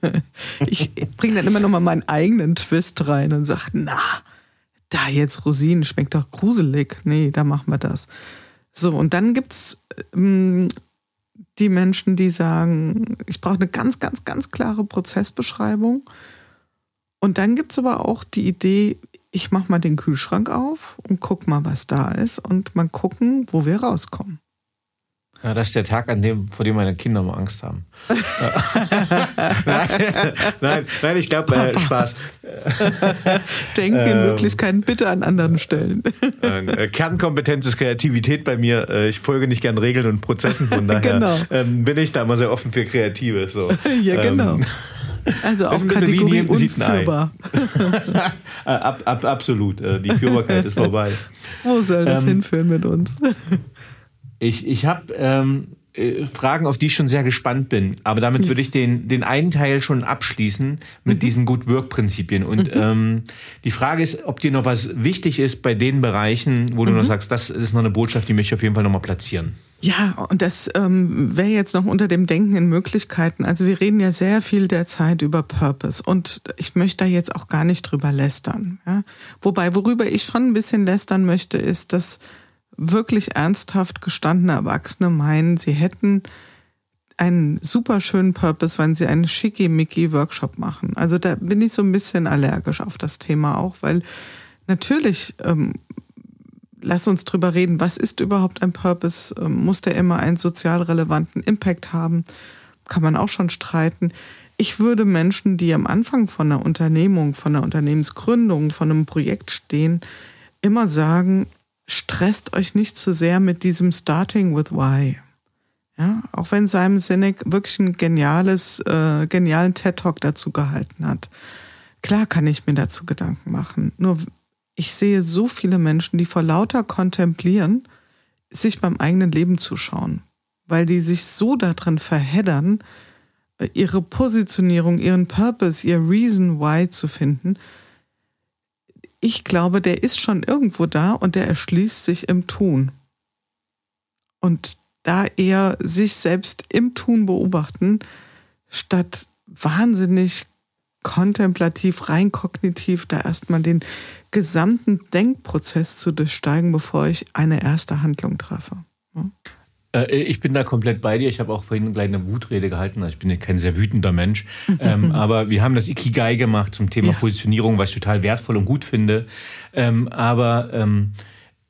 [laughs] ich bringe dann immer noch mal meinen eigenen Twist rein und sage, na, da jetzt Rosinen schmeckt doch gruselig. Nee, da machen wir das. So, und dann gibt's ähm, die Menschen, die sagen, ich brauche eine ganz, ganz, ganz klare Prozessbeschreibung. Und dann gibt es aber auch die Idee, ich mache mal den Kühlschrank auf und guck mal, was da ist und mal gucken, wo wir rauskommen. Ja, das ist der Tag, an dem, vor dem meine Kinder mal Angst haben. [laughs] nein, nein, nein, ich glaube, äh, Spaß. [laughs] Denken in ähm, Möglichkeiten bitte an anderen Stellen. Äh, Kernkompetenz ist Kreativität bei mir. Äh, ich folge nicht gern Regeln und Prozessen, von [laughs] daher genau. ähm, bin ich da immer sehr offen für Kreative. So. Ja, genau. Ähm, also auch Kategorie unführbar. ab, ab, absolut. Äh, die Führbarkeit ist vorbei. Wo soll das ähm, hinführen mit uns? Ich, ich habe ähm, äh, Fragen, auf die ich schon sehr gespannt bin. Aber damit würde ich den, den einen Teil schon abschließen mit mhm. diesen Good Work-Prinzipien. Und mhm. ähm, die Frage ist, ob dir noch was wichtig ist bei den Bereichen, wo du mhm. noch sagst, das ist noch eine Botschaft, die möchte ich auf jeden Fall nochmal platzieren. Ja, und das ähm, wäre jetzt noch unter dem Denken in Möglichkeiten. Also wir reden ja sehr viel derzeit über Purpose und ich möchte da jetzt auch gar nicht drüber lästern. Ja? Wobei, worüber ich schon ein bisschen lästern möchte, ist, dass wirklich ernsthaft gestandene Erwachsene meinen, sie hätten einen super schönen Purpose, wenn sie einen schickimicki-Workshop machen. Also da bin ich so ein bisschen allergisch auf das Thema auch, weil natürlich, ähm, lass uns drüber reden, was ist überhaupt ein Purpose? Ähm, muss der immer einen sozial relevanten Impact haben? Kann man auch schon streiten. Ich würde Menschen, die am Anfang von einer Unternehmung, von einer Unternehmensgründung, von einem Projekt stehen, immer sagen, stresst euch nicht zu sehr mit diesem Starting with Why. Ja, auch wenn Simon Sinek wirklich ein geniales, äh, genialen TED-Talk dazu gehalten hat. Klar kann ich mir dazu Gedanken machen. Nur ich sehe so viele Menschen, die vor lauter Kontemplieren sich beim eigenen Leben zuschauen, weil die sich so darin verheddern, äh, ihre Positionierung, ihren Purpose, ihr Reason Why zu finden. Ich glaube, der ist schon irgendwo da und der erschließt sich im Tun. Und da eher sich selbst im Tun beobachten, statt wahnsinnig kontemplativ, rein kognitiv da erstmal den gesamten Denkprozess zu durchsteigen, bevor ich eine erste Handlung treffe. Ich bin da komplett bei dir. Ich habe auch vorhin gleich eine Wutrede gehalten. Ich bin ja kein sehr wütender Mensch. [laughs] ähm, aber wir haben das Ikigai gemacht zum Thema ja. Positionierung, was ich total wertvoll und gut finde. Ähm, aber ähm,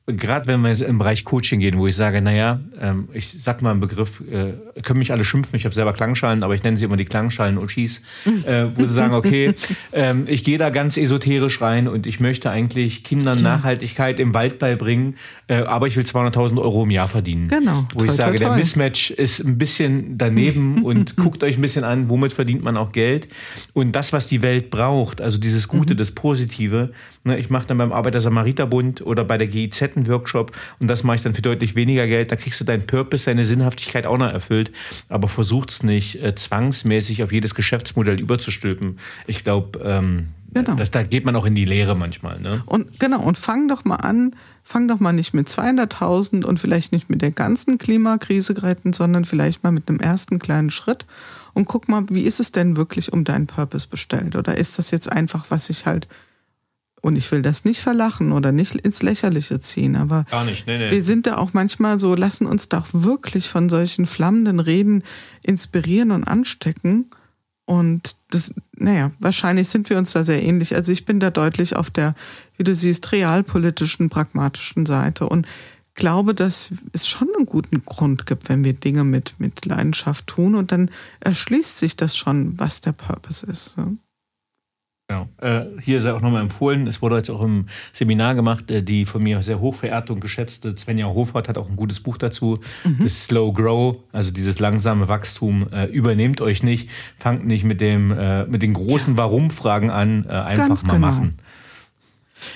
gerade wenn wir jetzt im Bereich Coaching gehen, wo ich sage, naja, ähm, ich sag mal einen Begriff, äh, können mich alle schimpfen, ich habe selber Klangschalen, aber ich nenne sie immer die Klangschalen-Uschis, äh, wo sie sagen, okay, [laughs] ähm, ich gehe da ganz esoterisch rein und ich möchte eigentlich Kindern Nachhaltigkeit im Wald beibringen, äh, aber ich will 200.000 Euro im Jahr verdienen. Genau. Wo toll, ich sage, toll, toll. der Mismatch ist ein bisschen daneben [laughs] und guckt euch ein bisschen an, womit verdient man auch Geld. Und das, was die Welt braucht, also dieses Gute, mhm. das Positive, ne, ich mache dann beim Arbeiter-Samariter-Bund oder bei der GIZ Workshop und das mache ich dann für deutlich weniger Geld. Da kriegst du deinen Purpose, deine Sinnhaftigkeit auch noch erfüllt, aber versuch's nicht äh, zwangsmäßig auf jedes Geschäftsmodell überzustülpen. Ich glaube, ähm, genau. da geht man auch in die Lehre manchmal. Ne? Und genau, und fang doch mal an, fang doch mal nicht mit 200.000 und vielleicht nicht mit der ganzen Klimakrise retten, sondern vielleicht mal mit einem ersten kleinen Schritt und guck mal, wie ist es denn wirklich um deinen Purpose bestellt? Oder ist das jetzt einfach, was ich halt und ich will das nicht verlachen oder nicht ins Lächerliche ziehen, aber Gar nicht, nee, nee. wir sind da auch manchmal so, lassen uns doch wirklich von solchen flammenden Reden inspirieren und anstecken. Und das, naja, wahrscheinlich sind wir uns da sehr ähnlich. Also ich bin da deutlich auf der, wie du siehst, realpolitischen, pragmatischen Seite und glaube, dass es schon einen guten Grund gibt, wenn wir Dinge mit, mit Leidenschaft tun und dann erschließt sich das schon, was der Purpose ist. Genau. Äh, hier sei auch nochmal empfohlen, es wurde jetzt auch im Seminar gemacht, äh, die von mir sehr hoch verehrte und geschätzte Svenja Hofert hat auch ein gutes Buch dazu, mhm. das Slow Grow, also dieses langsame Wachstum. Äh, übernehmt euch nicht, fangt nicht mit dem mit den großen ja. Warum-Fragen an, einfach Ganz mal genau. machen.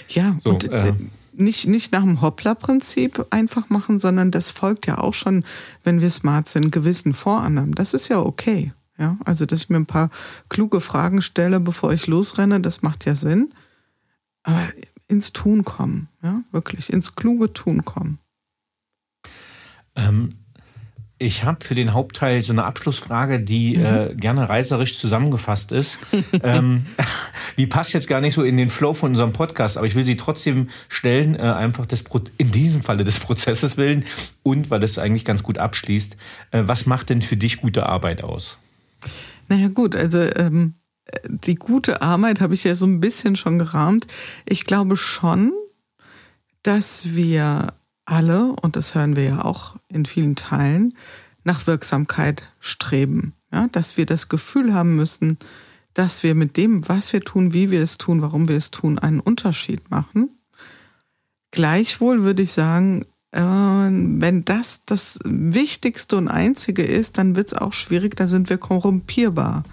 Ja, so, und äh, nicht, nicht nach dem Hoppler-Prinzip einfach machen, sondern das folgt ja auch schon, wenn wir smart sind, gewissen Vorannahmen. Das ist ja okay. Ja, also dass ich mir ein paar kluge Fragen stelle, bevor ich losrenne, das macht ja Sinn. Aber ins Tun kommen, ja, wirklich ins kluge Tun kommen. Ähm, ich habe für den Hauptteil so eine Abschlussfrage, die mhm. äh, gerne reißerisch zusammengefasst ist. ähm, [laughs] die passt jetzt gar nicht so in den Flow von unserem Podcast, aber ich will sie trotzdem stellen, äh, einfach des Pro in diesem Falle des Prozesses willen und weil es eigentlich ganz gut abschließt. Äh, was macht denn für dich gute Arbeit aus? Naja gut, also ähm, die gute Arbeit habe ich ja so ein bisschen schon gerahmt. Ich glaube schon, dass wir alle, und das hören wir ja auch in vielen Teilen, nach Wirksamkeit streben. Ja, dass wir das Gefühl haben müssen, dass wir mit dem, was wir tun, wie wir es tun, warum wir es tun, einen Unterschied machen. Gleichwohl würde ich sagen, wenn das das Wichtigste und Einzige ist, dann wird es auch schwierig, da sind wir korrumpierbar.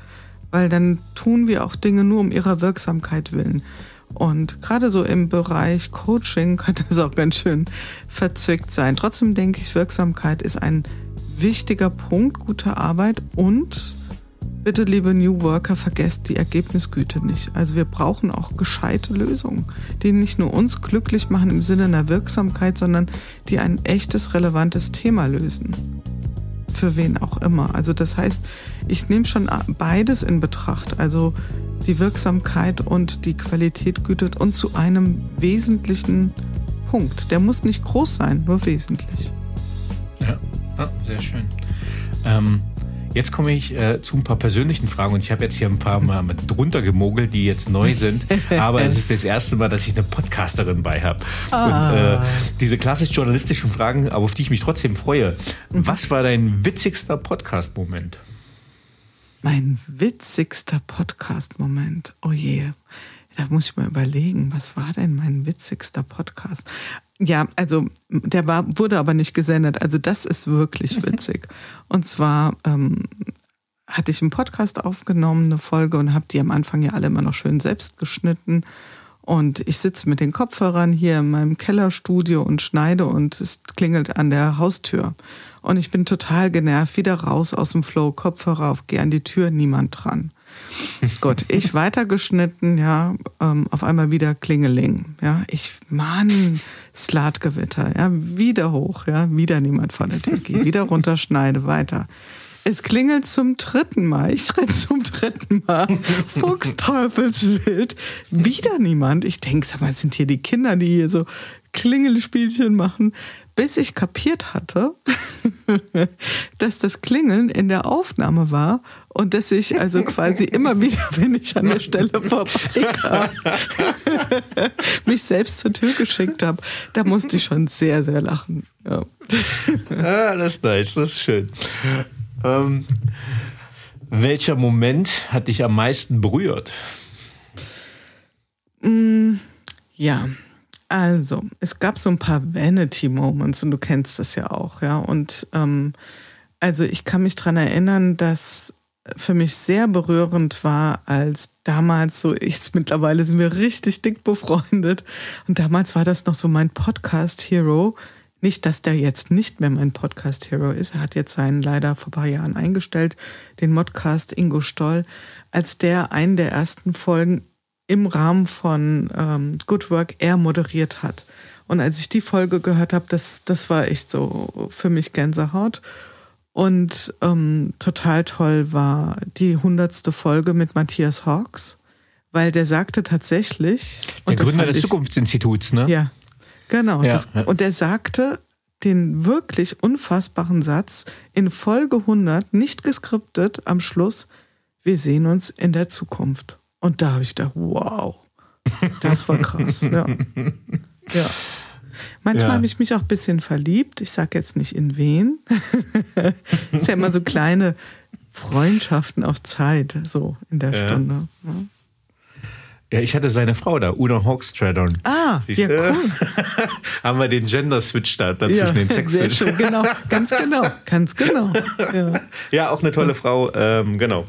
Weil dann tun wir auch Dinge nur um ihrer Wirksamkeit willen. Und gerade so im Bereich Coaching [laughs] kann das auch ganz schön verzwickt sein. Trotzdem denke ich, Wirksamkeit ist ein wichtiger Punkt, gute Arbeit und Bitte, liebe New Worker, vergesst die Ergebnisgüte nicht. Also wir brauchen auch gescheite Lösungen, die nicht nur uns glücklich machen im Sinne einer Wirksamkeit, sondern die ein echtes, relevantes Thema lösen. Für wen auch immer. Also das heißt, ich nehme schon beides in Betracht. Also die Wirksamkeit und die Qualität gütet und zu einem wesentlichen Punkt. Der muss nicht groß sein, nur wesentlich. Ja, ja sehr schön. Ähm, Jetzt komme ich äh, zu ein paar persönlichen Fragen und ich habe jetzt hier ein paar Mal mit drunter gemogelt, die jetzt neu sind. [laughs] Aber es ist das erste Mal, dass ich eine Podcasterin bei habe. Ah. Und äh, diese klassisch journalistischen Fragen, aber auf die ich mich trotzdem freue. Mhm. Was war dein witzigster Podcast-Moment? Mein witzigster Podcast-Moment. Oh je. Da muss ich mal überlegen, was war denn mein witzigster Podcast? Ja, also der war, wurde aber nicht gesendet. Also das ist wirklich witzig. Und zwar ähm, hatte ich einen Podcast aufgenommen, eine Folge und habe die am Anfang ja alle immer noch schön selbst geschnitten. Und ich sitze mit den Kopfhörern hier in meinem Kellerstudio und schneide und es klingelt an der Haustür. Und ich bin total genervt, wieder raus aus dem Flow, Kopfhörer auf, gehe an die Tür, niemand dran. Gut, ich weitergeschnitten, ja, ähm, auf einmal wieder Klingeling, ja, ich, Mann, Slatgewitter, ja, wieder hoch, ja, wieder niemand vor der Tür, gehe wieder runter, schneide weiter. Es klingelt zum dritten Mal. Ich renne zum dritten Mal. Fuchsteufelswild. Wieder niemand. Ich denke, sag mal, sind hier die Kinder, die hier so Klingelspielchen machen bis ich kapiert hatte, [laughs] dass das Klingeln in der Aufnahme war und dass ich also quasi [laughs] immer wieder, wenn ich an der Stelle vorbeikam, [laughs] mich selbst zur Tür geschickt habe. Da musste ich schon sehr, sehr lachen. Ja. Ah, das ist nice, das ist schön. Ähm, welcher Moment hat dich am meisten berührt? Mm, ja, also, es gab so ein paar Vanity-Moments und du kennst das ja auch, ja. Und ähm, also ich kann mich dran erinnern, dass für mich sehr berührend war, als damals so, jetzt mittlerweile sind wir richtig dick befreundet. Und damals war das noch so mein Podcast-Hero. Nicht, dass der jetzt nicht mehr mein Podcast-Hero ist. Er hat jetzt seinen leider vor ein paar Jahren eingestellt, den Modcast Ingo Stoll, als der einen der ersten Folgen im Rahmen von ähm, Good Work er moderiert hat. Und als ich die Folge gehört habe, das, das war echt so für mich Gänsehaut. Und ähm, total toll war die hundertste Folge mit Matthias Hawks, weil der sagte tatsächlich. Der Gründer des ich, Zukunftsinstituts, ne? Ja, genau. Ja, das, ja. Und er sagte den wirklich unfassbaren Satz in Folge 100, nicht geskriptet, am Schluss, wir sehen uns in der Zukunft. Und da habe ich gedacht, wow, das war krass. ja. [laughs] ja. Manchmal ja. habe ich mich auch ein bisschen verliebt. Ich sage jetzt nicht in wen. [laughs] ist ja immer so kleine Freundschaften auf Zeit, so in der ja. Stunde. Ja. Ja, ich hatte seine Frau da, Una Hawkstradon. Ah, Siehst ja, cool. [laughs] Haben wir den Gender-Switch da, da ja, zwischen den Sex-Switch. Genau, ganz genau, ganz genau. Ja, [laughs] ja auch eine tolle Frau, ähm, genau.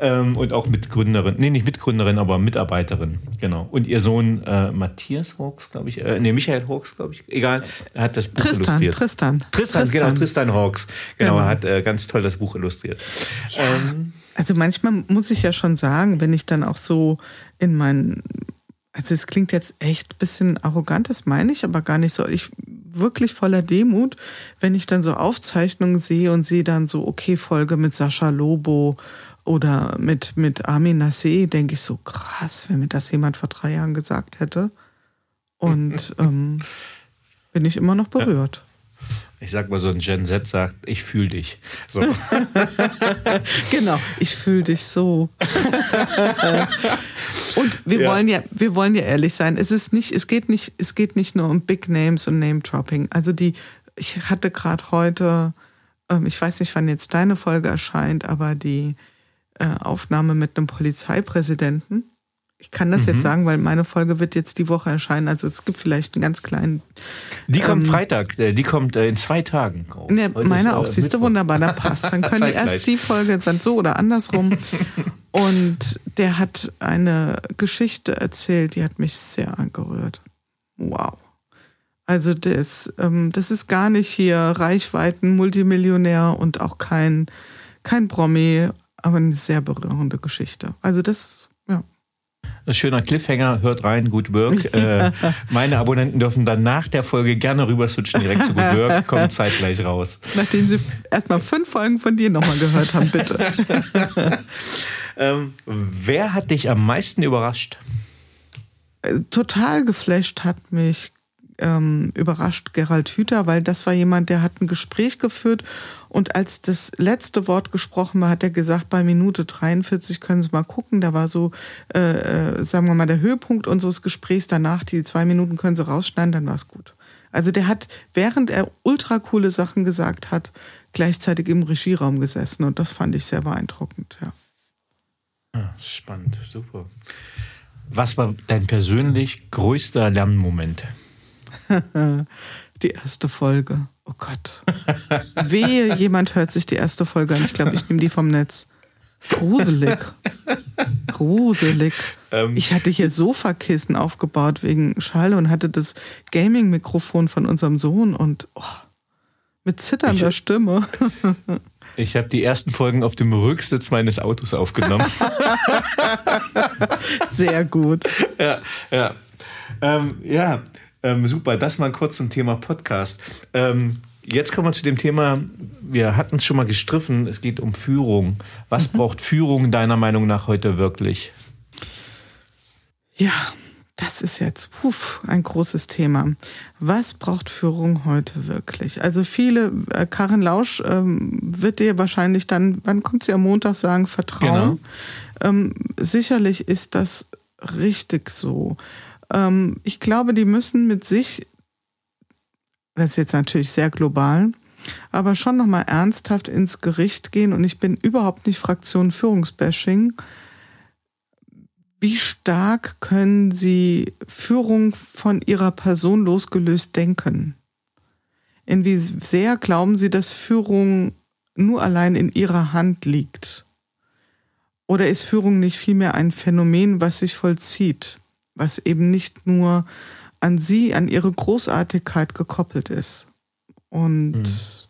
Ähm, und auch Mitgründerin, nee, nicht Mitgründerin, aber Mitarbeiterin, genau. Und ihr Sohn äh, Matthias Hawks, glaube ich, äh, nee, Michael Hawks, glaube ich, egal, er hat das Buch Tristan, illustriert. Tristan, Tristan. Tristan, genau, Tristan Hawks. Genau, genau. er hat äh, ganz toll das Buch illustriert. Ja. Ähm, also manchmal muss ich ja schon sagen, wenn ich dann auch so in meinen, also es klingt jetzt echt ein bisschen arrogant, das meine ich aber gar nicht so. Ich wirklich voller Demut, wenn ich dann so Aufzeichnungen sehe und sehe dann so, okay, Folge mit Sascha Lobo oder mit, mit Armin Nassé, denke ich so, krass, wenn mir das jemand vor drei Jahren gesagt hätte. Und [laughs] ähm, bin ich immer noch berührt ich sag mal so ein Gen Z sagt, ich fühle dich. So. [laughs] genau, ich fühle dich so. [laughs] und wir ja. wollen ja, wir wollen ja ehrlich sein. Es ist nicht, es geht nicht, es geht nicht nur um Big Names und Name Dropping. Also die, ich hatte gerade heute, ähm, ich weiß nicht, wann jetzt deine Folge erscheint, aber die äh, Aufnahme mit einem Polizeipräsidenten ich kann das mhm. jetzt sagen, weil meine Folge wird jetzt die Woche erscheinen. Also es gibt vielleicht einen ganz kleinen. Die kommt ähm, Freitag, äh, die kommt äh, in zwei Tagen. Ne, meine ist, auch, äh, siehst du, wunderbar, da passt. Dann [laughs] können die erst die Folge dann so oder andersrum. [laughs] Und der hat eine Geschichte erzählt, die hat mich sehr angerührt. Wow. Also das, ähm, das ist gar nicht hier Reichweiten, Multimillionär und auch kein, kein Promi, aber eine sehr berührende Geschichte. Also das Schöner Cliffhanger, hört rein, Good Work. [laughs] Äh, meine Abonnenten dürfen dann nach der Folge gerne rüber switchen direkt zu Good Work, [laughs] kommen zeitgleich raus. Nachdem sie erstmal fünf Folgen von dir nochmal gehört haben, bitte. [laughs] ähm, wer hat dich am meisten überrascht? Äh, total geflasht hat mich ähm, überrascht Gerald Hüther, weil das war jemand, der hat ein Gespräch geführt und als das letzte Wort gesprochen war, hat er gesagt, bei Minute 43 können Sie mal gucken, da war so, äh, äh, sagen wir mal, der Höhepunkt unseres Gesprächs danach, die zwei Minuten können Sie rausschneiden, dann war es gut. Also der hat, während er ultra coole Sachen gesagt hat, gleichzeitig im Regieraum gesessen und das fand ich sehr beeindruckend, ja. Ah, spannend, super. Was war dein persönlich größter Lernmoment? [laughs] die erste Folge. Oh Gott. Wehe, jemand hört sich die erste Folge an. Ich glaube, ich nehme die vom Netz. Gruselig. Gruselig. Ähm. Ich hatte hier Sofakissen aufgebaut wegen Schall und hatte das Gaming-Mikrofon von unserem Sohn und oh, mit zitternder ich, Stimme. [laughs] Ich habe die ersten Folgen auf dem Rücksitz meines Autos aufgenommen. Sehr gut. Ja, ja. Ähm, ja, ähm, super. Das mal kurz zum Thema Podcast. Ähm, jetzt kommen wir zu dem Thema, wir hatten es schon mal gestriffen, es geht um Führung. Was mhm. braucht Führung deiner Meinung nach heute wirklich? Ja, das ist jetzt puh, ein großes Thema. Was braucht Führung heute wirklich? Also viele, äh, Karin Lausch ähm, wird dir wahrscheinlich dann, wann kommt sie am Montag sagen, vertrauen. Genau. Ähm, sicherlich ist das richtig so. Ähm, ich glaube, die müssen mit sich, das ist jetzt natürlich sehr global, aber schon nochmal ernsthaft ins Gericht gehen. Und ich bin überhaupt nicht Fraktion Führungsbashing wie stark können Sie Führung von Ihrer Person losgelöst denken? Inwie sehr glauben Sie, dass Führung nur allein in Ihrer Hand liegt? Oder ist Führung nicht vielmehr ein Phänomen, was sich vollzieht, was eben nicht nur an Sie, an Ihre Großartigkeit gekoppelt ist? Und mhm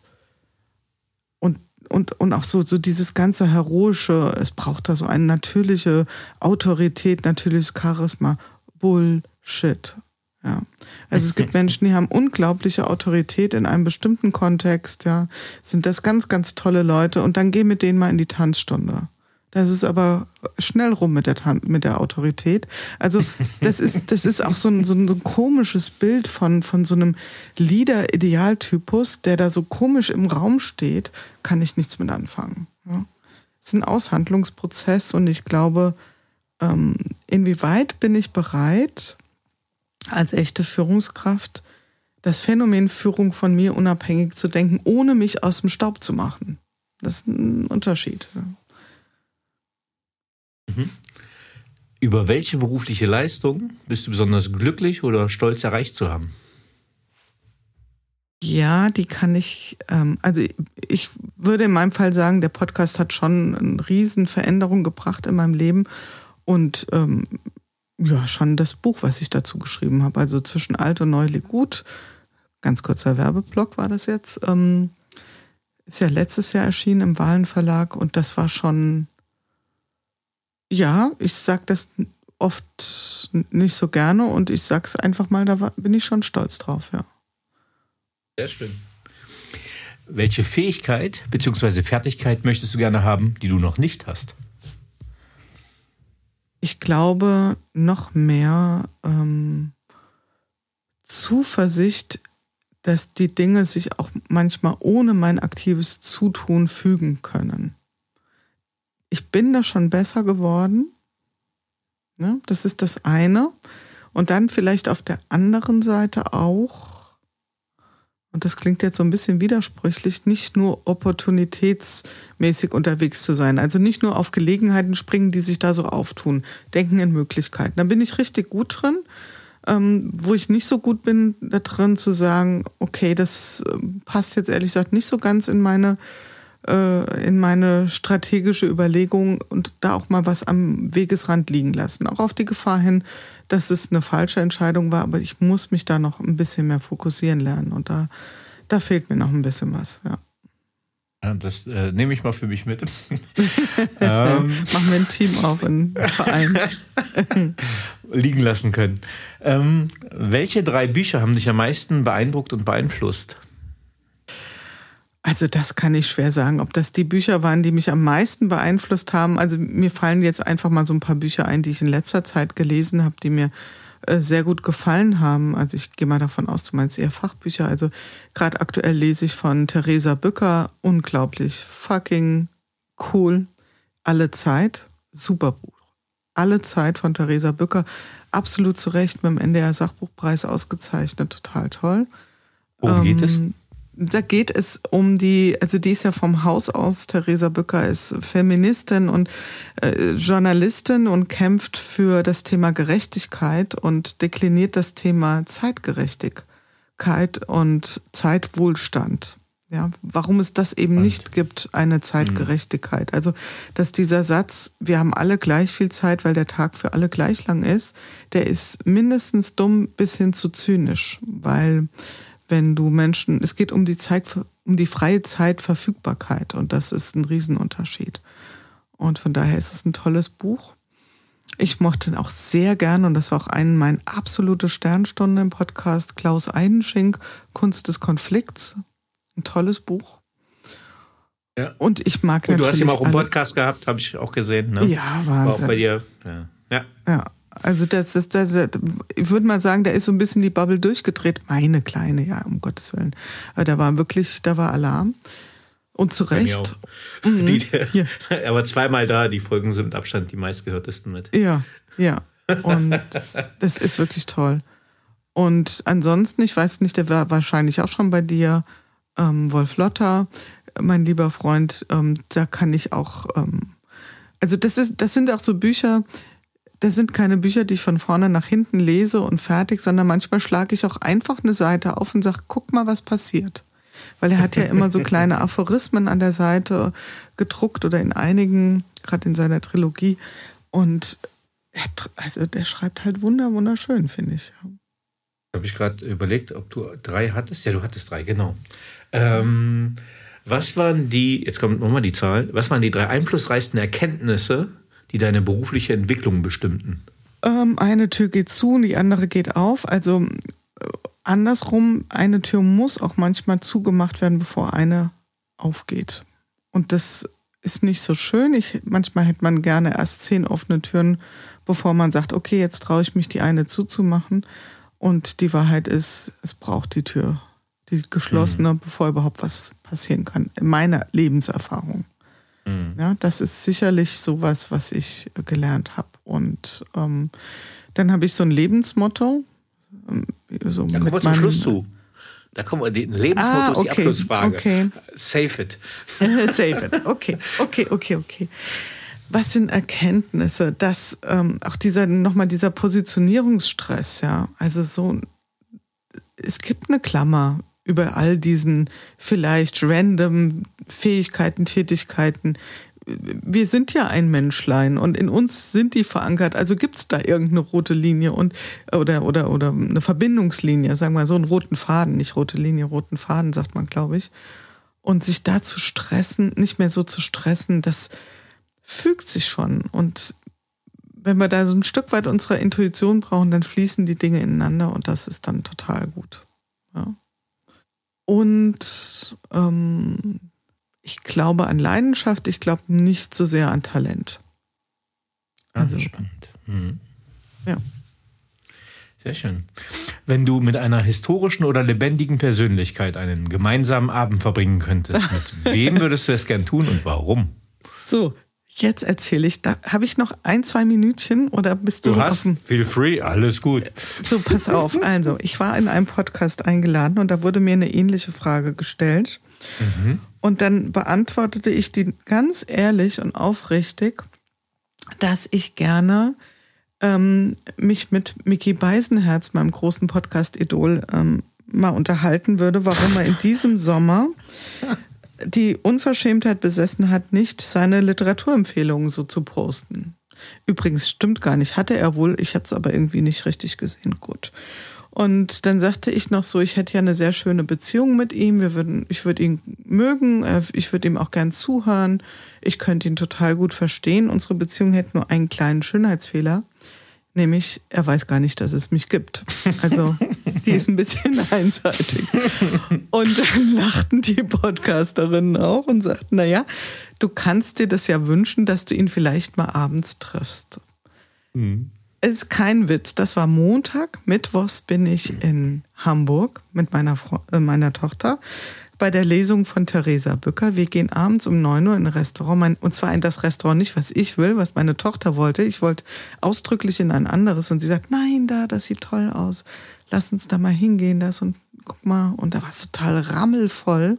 und, und auch so, so dieses ganze heroische, es braucht da so eine natürliche Autorität, natürliches Charisma. Bullshit. Ja. Also es gibt [laughs] Menschen, die haben unglaubliche Autorität in einem bestimmten Kontext, ja, sind das ganz, ganz tolle Leute und dann geh mit denen mal in die Tanzstunde. Das ist aber schnell rum mit der, mit der Autorität. Also das ist, das ist auch so ein, so ein, so ein komisches Bild von, von so einem Leader-Idealtypus, der da so komisch im Raum steht, kann ich nichts mit anfangen. Ja. Es ist ein Aushandlungsprozess und ich glaube, ähm, inwieweit bin ich bereit, als echte Führungskraft das Phänomen Führung von mir unabhängig zu denken, ohne mich aus dem Staub zu machen. Das ist ein Unterschied. Ja. Mhm. Über welche berufliche Leistung bist du besonders glücklich oder stolz erreicht zu haben? Ja, die kann ich, ähm, also ich würde in meinem Fall sagen, der Podcast hat schon eine riesen Veränderung gebracht in meinem Leben und ähm, ja, schon das Buch, was ich dazu geschrieben habe, also zwischen alt und neu liegt gut. Ganz kurzer Werbeblock war das jetzt. Ähm, ist ja letztes Jahr erschienen im Wahlenverlag und das war schon ja, ich sage das oft nicht so gerne und ich sage es einfach mal, da bin ich schon stolz drauf, ja. Sehr schön. Welche Fähigkeit bzw. Fertigkeit möchtest du gerne haben, die du noch nicht hast? Ich glaube, noch mehr ähm, Zuversicht, dass die Dinge sich auch manchmal ohne mein aktives Zutun fügen können ich bin da schon besser geworden. Ne? Das ist das eine. Und dann vielleicht auf der anderen Seite auch, und das klingt jetzt so ein bisschen widersprüchlich, nicht nur opportunitätsmäßig unterwegs zu sein. Also nicht nur auf Gelegenheiten springen, die sich da so auftun. Denken in Möglichkeiten. Da bin ich richtig gut drin. Ähm, wo ich nicht so gut bin, da drin zu sagen, okay, das äh, passt jetzt ehrlich gesagt nicht so ganz in meine in meine strategische Überlegung und da auch mal was am Wegesrand liegen lassen. Auch auf die Gefahr hin, dass es eine falsche Entscheidung war, aber ich muss mich da noch ein bisschen mehr fokussieren lernen und da, da fehlt mir noch ein bisschen was, ja. Das äh, nehme ich mal für mich mit. [laughs] [laughs] ähm. Machen wir ein Team auf, einen Verein. [laughs] liegen lassen können. Ähm, welche drei Bücher haben dich am meisten beeindruckt und beeinflusst? Also das kann ich schwer sagen, ob das die Bücher waren, die mich am meisten beeinflusst haben. Also mir fallen jetzt einfach mal so ein paar Bücher ein, die ich in letzter Zeit gelesen habe, die mir äh, sehr gut gefallen haben. Also ich gehe mal davon aus, du meinst eher Fachbücher. Also gerade aktuell lese ich von Theresa Bücker, unglaublich fucking cool. Alle Zeit, super Buch. Alle Zeit von Theresa Bücker, absolut zu Recht mit dem NDR Sachbuchpreis ausgezeichnet, total toll. Worum geht es? Da geht es um die, also die ist ja vom Haus aus, Theresa Bücker ist Feministin und äh, Journalistin und kämpft für das Thema Gerechtigkeit und dekliniert das Thema Zeitgerechtigkeit und Zeitwohlstand. Ja, warum es das eben nicht gibt, eine Zeitgerechtigkeit. Also, dass dieser Satz, wir haben alle gleich viel Zeit, weil der Tag für alle gleich lang ist, der ist mindestens dumm bis hin zu zynisch, weil wenn du Menschen, es geht um die Zeit, um die freie Zeitverfügbarkeit und das ist ein Riesenunterschied. Und von daher ist es ein tolles Buch. Ich mochte ihn auch sehr gern und das war auch eine meiner absolute Sternstunden im Podcast. Klaus Eidenschink, Kunst des Konflikts. Ein tolles Buch. Ja. Und ich mag Und du natürlich hast ihn auch im Podcast gehabt, habe ich auch gesehen. Ne? Ja, War auch Wahnsinn. bei dir. Ja. ja. Ja, also das ist, das, das, ich würde mal sagen, da ist so ein bisschen die Bubble durchgedreht. Meine kleine, ja, um Gottes Willen. Aber da war wirklich, da war Alarm. Und zu Recht. auch. Die, Ja. [laughs] Er war zweimal da, die Folgen sind mit Abstand die meistgehörtesten mit. Ja, ja. Und [laughs] das ist wirklich toll. Und ansonsten, ich weiß nicht, der war wahrscheinlich auch schon bei dir, ähm, Wolf Lotter, mein lieber Freund, ähm, da kann ich auch, ähm, also das ist, das sind auch so Bücher, das sind keine Bücher, die ich von vorne nach hinten lese und fertig, sondern manchmal schlage ich auch einfach eine Seite auf und sage, guck mal, was passiert. Weil er hat ja immer so [laughs] kleine Aphorismen an der Seite gedruckt oder in einigen, gerade in seiner Trilogie. Und er, also der schreibt halt wunder, wunderschön, finde ich. Habe ich gerade überlegt, ob du drei hattest? Ja, du hattest drei, genau. Ähm, was waren die, jetzt kommt nochmal die Zahl, was waren die drei einflussreichsten Erkenntnisse, die deine berufliche Entwicklung bestimmten? Ähm, eine Tür geht zu und die andere geht auf. Also äh, andersrum, eine Tür muss auch manchmal zugemacht werden, bevor eine aufgeht. Und das ist nicht so schön. Ich, manchmal hätte man gerne erst zehn offene Türen, bevor man sagt, okay, jetzt traue ich mich, die eine zuzumachen. Und die Wahrheit ist, es braucht die Tür, die geschlossene, bevor überhaupt was passieren kann. In meiner Lebenserfahrung. Ja, das ist sicherlich sowas, was ich gelernt habe. Und ähm, dann habe ich so ein Lebensmotto. ähm, So Da kommen wir zum Schluss zu. Da kommen wir, die Lebensmotto Ah, ist die okay, Abschlussfrage. okay. Save it. [laughs] Save it. Okay, okay, okay, okay. Was sind Erkenntnisse? Dass ähm, auch dieser nochmal dieser Positionierungsstress, ja, also so, es gibt eine Klammer über all diesen vielleicht random Fähigkeiten, Tätigkeiten. Wir sind ja ein Menschlein und in uns sind die verankert. Also gibt es da irgendeine rote Linie und oder oder oder eine Verbindungslinie, sagen wir mal so einen roten Faden, nicht rote Linie, roten Faden sagt man, glaube ich. Und sich da zu stressen, nicht mehr so zu stressen, das fügt sich schon. Und wenn wir da so ein Stück weit unserer Intuition brauchen, dann fließen die Dinge ineinander und das ist dann total gut. Ja. Und ähm, ich glaube an Leidenschaft, ich glaube nicht so sehr an Talent. Also spannend. Mhm. Ja. Sehr schön. Wenn du mit einer historischen oder lebendigen Persönlichkeit einen gemeinsamen Abend verbringen könntest, mit [laughs] wem würdest du es gern tun und warum? So, jetzt erzähle ich. Da habe ich noch ein, zwei Minütchen oder bist du, Du hast, dem feel free, alles gut. So, pass auf. [laughs] Also, ich war in einem Podcast eingeladen und da wurde mir eine ähnliche Frage gestellt. Und dann beantwortete ich die ganz ehrlich und aufrichtig, dass ich gerne ähm, mich mit Mickey Beisenherz, meinem großen Podcast-Idol, ähm, mal unterhalten würde, warum er in diesem Sommer [laughs] die Unverschämtheit besessen hat, nicht seine Literaturempfehlungen so zu posten. Übrigens stimmt gar nicht, hatte er wohl, ich hatte es aber irgendwie nicht richtig gesehen. Gut. Und dann sagte ich noch so, ich hätte ja eine sehr schöne Beziehung mit ihm. Wir würden, ich würde ihn mögen, äh, ich würde ihm auch gern zuhören. Ich könnte ihn total gut verstehen. Unsere Beziehung hätte nur einen kleinen Schönheitsfehler, nämlich er weiß gar nicht, dass es mich gibt. Also die ist ein bisschen [laughs] einseitig. Und dann lachten die Podcasterinnen auch und sagten, naja, du kannst dir das ja wünschen, dass du ihn vielleicht mal abends triffst. es ist kein Witz. Das war Montag. Mittwochs bin ich in Hamburg mit meiner, Fre äh, meiner Tochter bei der Lesung von Theresa Bücker. Wir gehen abends um 9 Uhr in ein Restaurant, mein, und zwar in das Restaurant nicht, was ich will, was meine Tochter wollte. Ich wollte ausdrücklich in ein anderes und sie sagt, nein, da, das sieht toll aus. Lass uns da mal hingehen, das und guck mal. Und da war es total rammelvoll.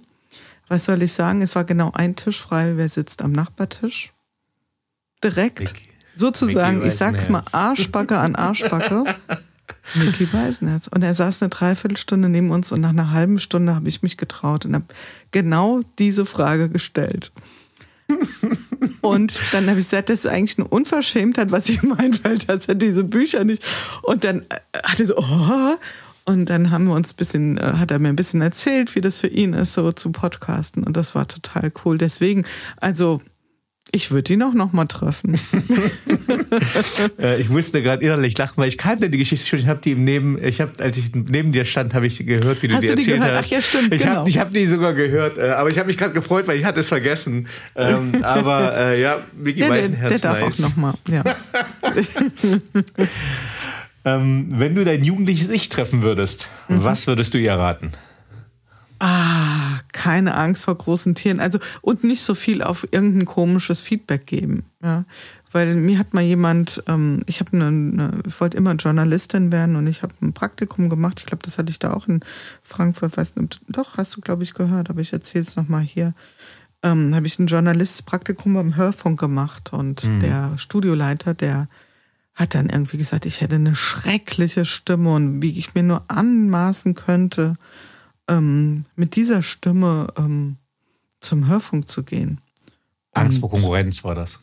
Was soll ich sagen? Es war genau ein Tisch frei. Wer sitzt am Nachbartisch? Direkt. Mickey. Sozusagen, Mickey ich sag's mal, Arschbacke an Arschbacke. [laughs] Mickey Weisenherz. Und er saß eine Dreiviertelstunde neben uns und nach einer halben Stunde habe ich mich getraut und habe genau diese Frage gestellt. und dann habe ich gesagt, das ist eigentlich eine Unverschämtheit, was ich meine, weil dass er diese Bücher nicht. Und dann hat er so, oh. Und dann haben wir uns bisschen, äh, hat er mir ein bisschen erzählt, wie das für ihn ist, so zu podcasten. Und das war total cool. Deswegen, also ich würde ihn auch noch mal treffen. [laughs] Äh, ich musste gerade innerlich lachen, weil ich kannte die Geschichte schon. Ich habe die neben, ich habe, als ich neben dir stand, habe ich gehört, wie du hast die du erzählt gehört? hast. Ach ja, stimmt. Ich genau. habe, ich habe die sogar gehört, äh, aber ich habe mich gerade gefreut, weil ich hatte es vergessen. Ähm, [laughs] aber äh, ja, Mickey ja, Weißenherz. Der, der darf nice. auch noch mal. Ja. [laughs] ähm, wenn du dein jugendliches Ich treffen würdest, mhm. was würdest du ihr raten? Ah, keine Angst vor großen Tieren. Also, und nicht so viel auf irgendein komisches Feedback geben. Ja. Weil mir hat mal jemand, ähm, ich habe eine, eine, ich wollte immer Journalistin werden und ich habe ein Praktikum gemacht. Ich glaube, das hatte ich da auch in Frankfurt, weiß nicht, doch, hast du, glaube ich, gehört, aber ich erzähle es nochmal hier. Ähm, habe ich ein Journalistpraktikum beim Hörfunk gemacht und mhm. der Studioleiter, der hat dann irgendwie gesagt, ich hätte eine schreckliche Stimme und wie ich mir nur anmaßen könnte, ähm, mit dieser Stimme ähm, zum Hörfunk zu gehen. Angst vor Konkurrenz war das.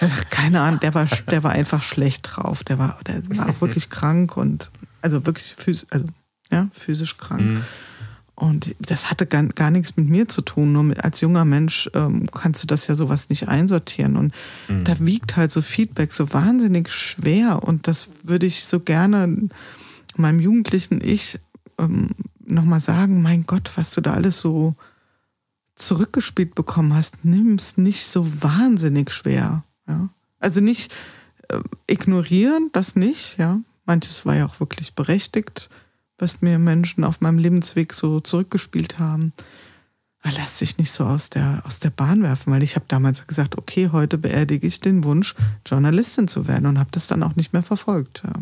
Ach, keine Ahnung, der war, der war einfach schlecht drauf. Der war, der war auch wirklich [laughs] krank und also wirklich physisch, also, ja, physisch krank. Mhm. Und das hatte gar, gar nichts mit mir zu tun. Nur mit, als junger Mensch ähm, kannst du das ja sowas nicht einsortieren. Und mhm. da wiegt halt so Feedback so wahnsinnig schwer. Und das würde ich so gerne meinem jugendlichen Ich ähm, nochmal sagen, mein Gott, was du da alles so zurückgespielt bekommen hast, nimm es nicht so wahnsinnig schwer. Ja? Also nicht äh, ignorieren, das nicht, ja. Manches war ja auch wirklich berechtigt, was mir Menschen auf meinem Lebensweg so zurückgespielt haben. Aber lass dich nicht so aus der, aus der Bahn werfen, weil ich habe damals gesagt, okay, heute beerdige ich den Wunsch, Journalistin zu werden und habe das dann auch nicht mehr verfolgt. Ja.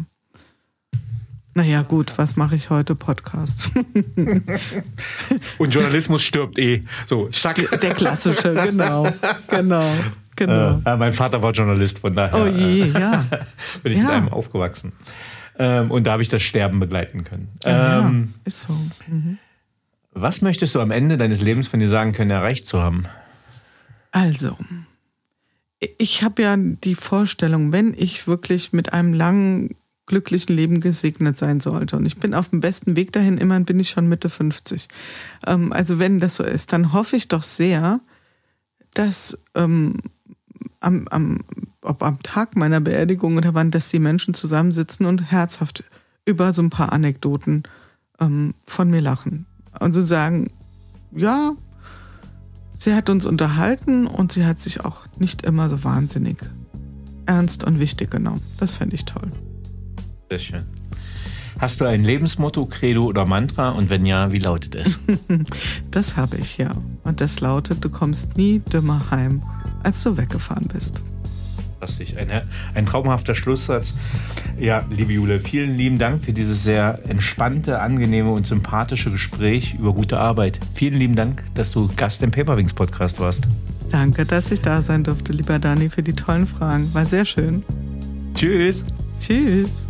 Naja, gut, was mache ich heute? Podcast. [laughs] Und Journalismus stirbt eh. So, zack. Der klassische, genau. Genau. Genau. Äh, mein Vater war Journalist, von daher oh je, ja. [laughs] bin ich ja. mit einem aufgewachsen. Ähm, und da habe ich das Sterben begleiten können. Ja, ähm, ist so. Mhm. Was möchtest du am Ende deines Lebens von dir sagen können, erreicht zu haben? Also, ich habe ja die Vorstellung, wenn ich wirklich mit einem langen glücklichen Leben gesegnet sein sollte. Und ich bin auf dem besten Weg dahin, immerhin bin ich schon Mitte 50. Ähm, also wenn das so ist, dann hoffe ich doch sehr, dass ähm, am, am, ob am Tag meiner Beerdigung oder wann, dass die Menschen zusammensitzen und herzhaft über so ein paar Anekdoten ähm, von mir lachen. Und so sagen, ja, sie hat uns unterhalten und sie hat sich auch nicht immer so wahnsinnig ernst und wichtig genommen. Das fände ich toll. Sehr schön. Hast du ein Lebensmotto, Credo oder Mantra? Und wenn ja, wie lautet es? [laughs] Das habe ich ja. Und das lautet, du kommst nie dümmer heim, als du weggefahren bist. Fantastisch. Ein, ein traumhafter Schlusssatz. Ja, liebe Jule, vielen lieben Dank für dieses sehr entspannte, angenehme und sympathische Gespräch über gute Arbeit. Vielen lieben Dank, dass du Gast im Paperwings Podcast warst. Danke, dass ich da sein durfte, lieber Dani, für die tollen Fragen. War sehr schön. Tschüss. Tschüss.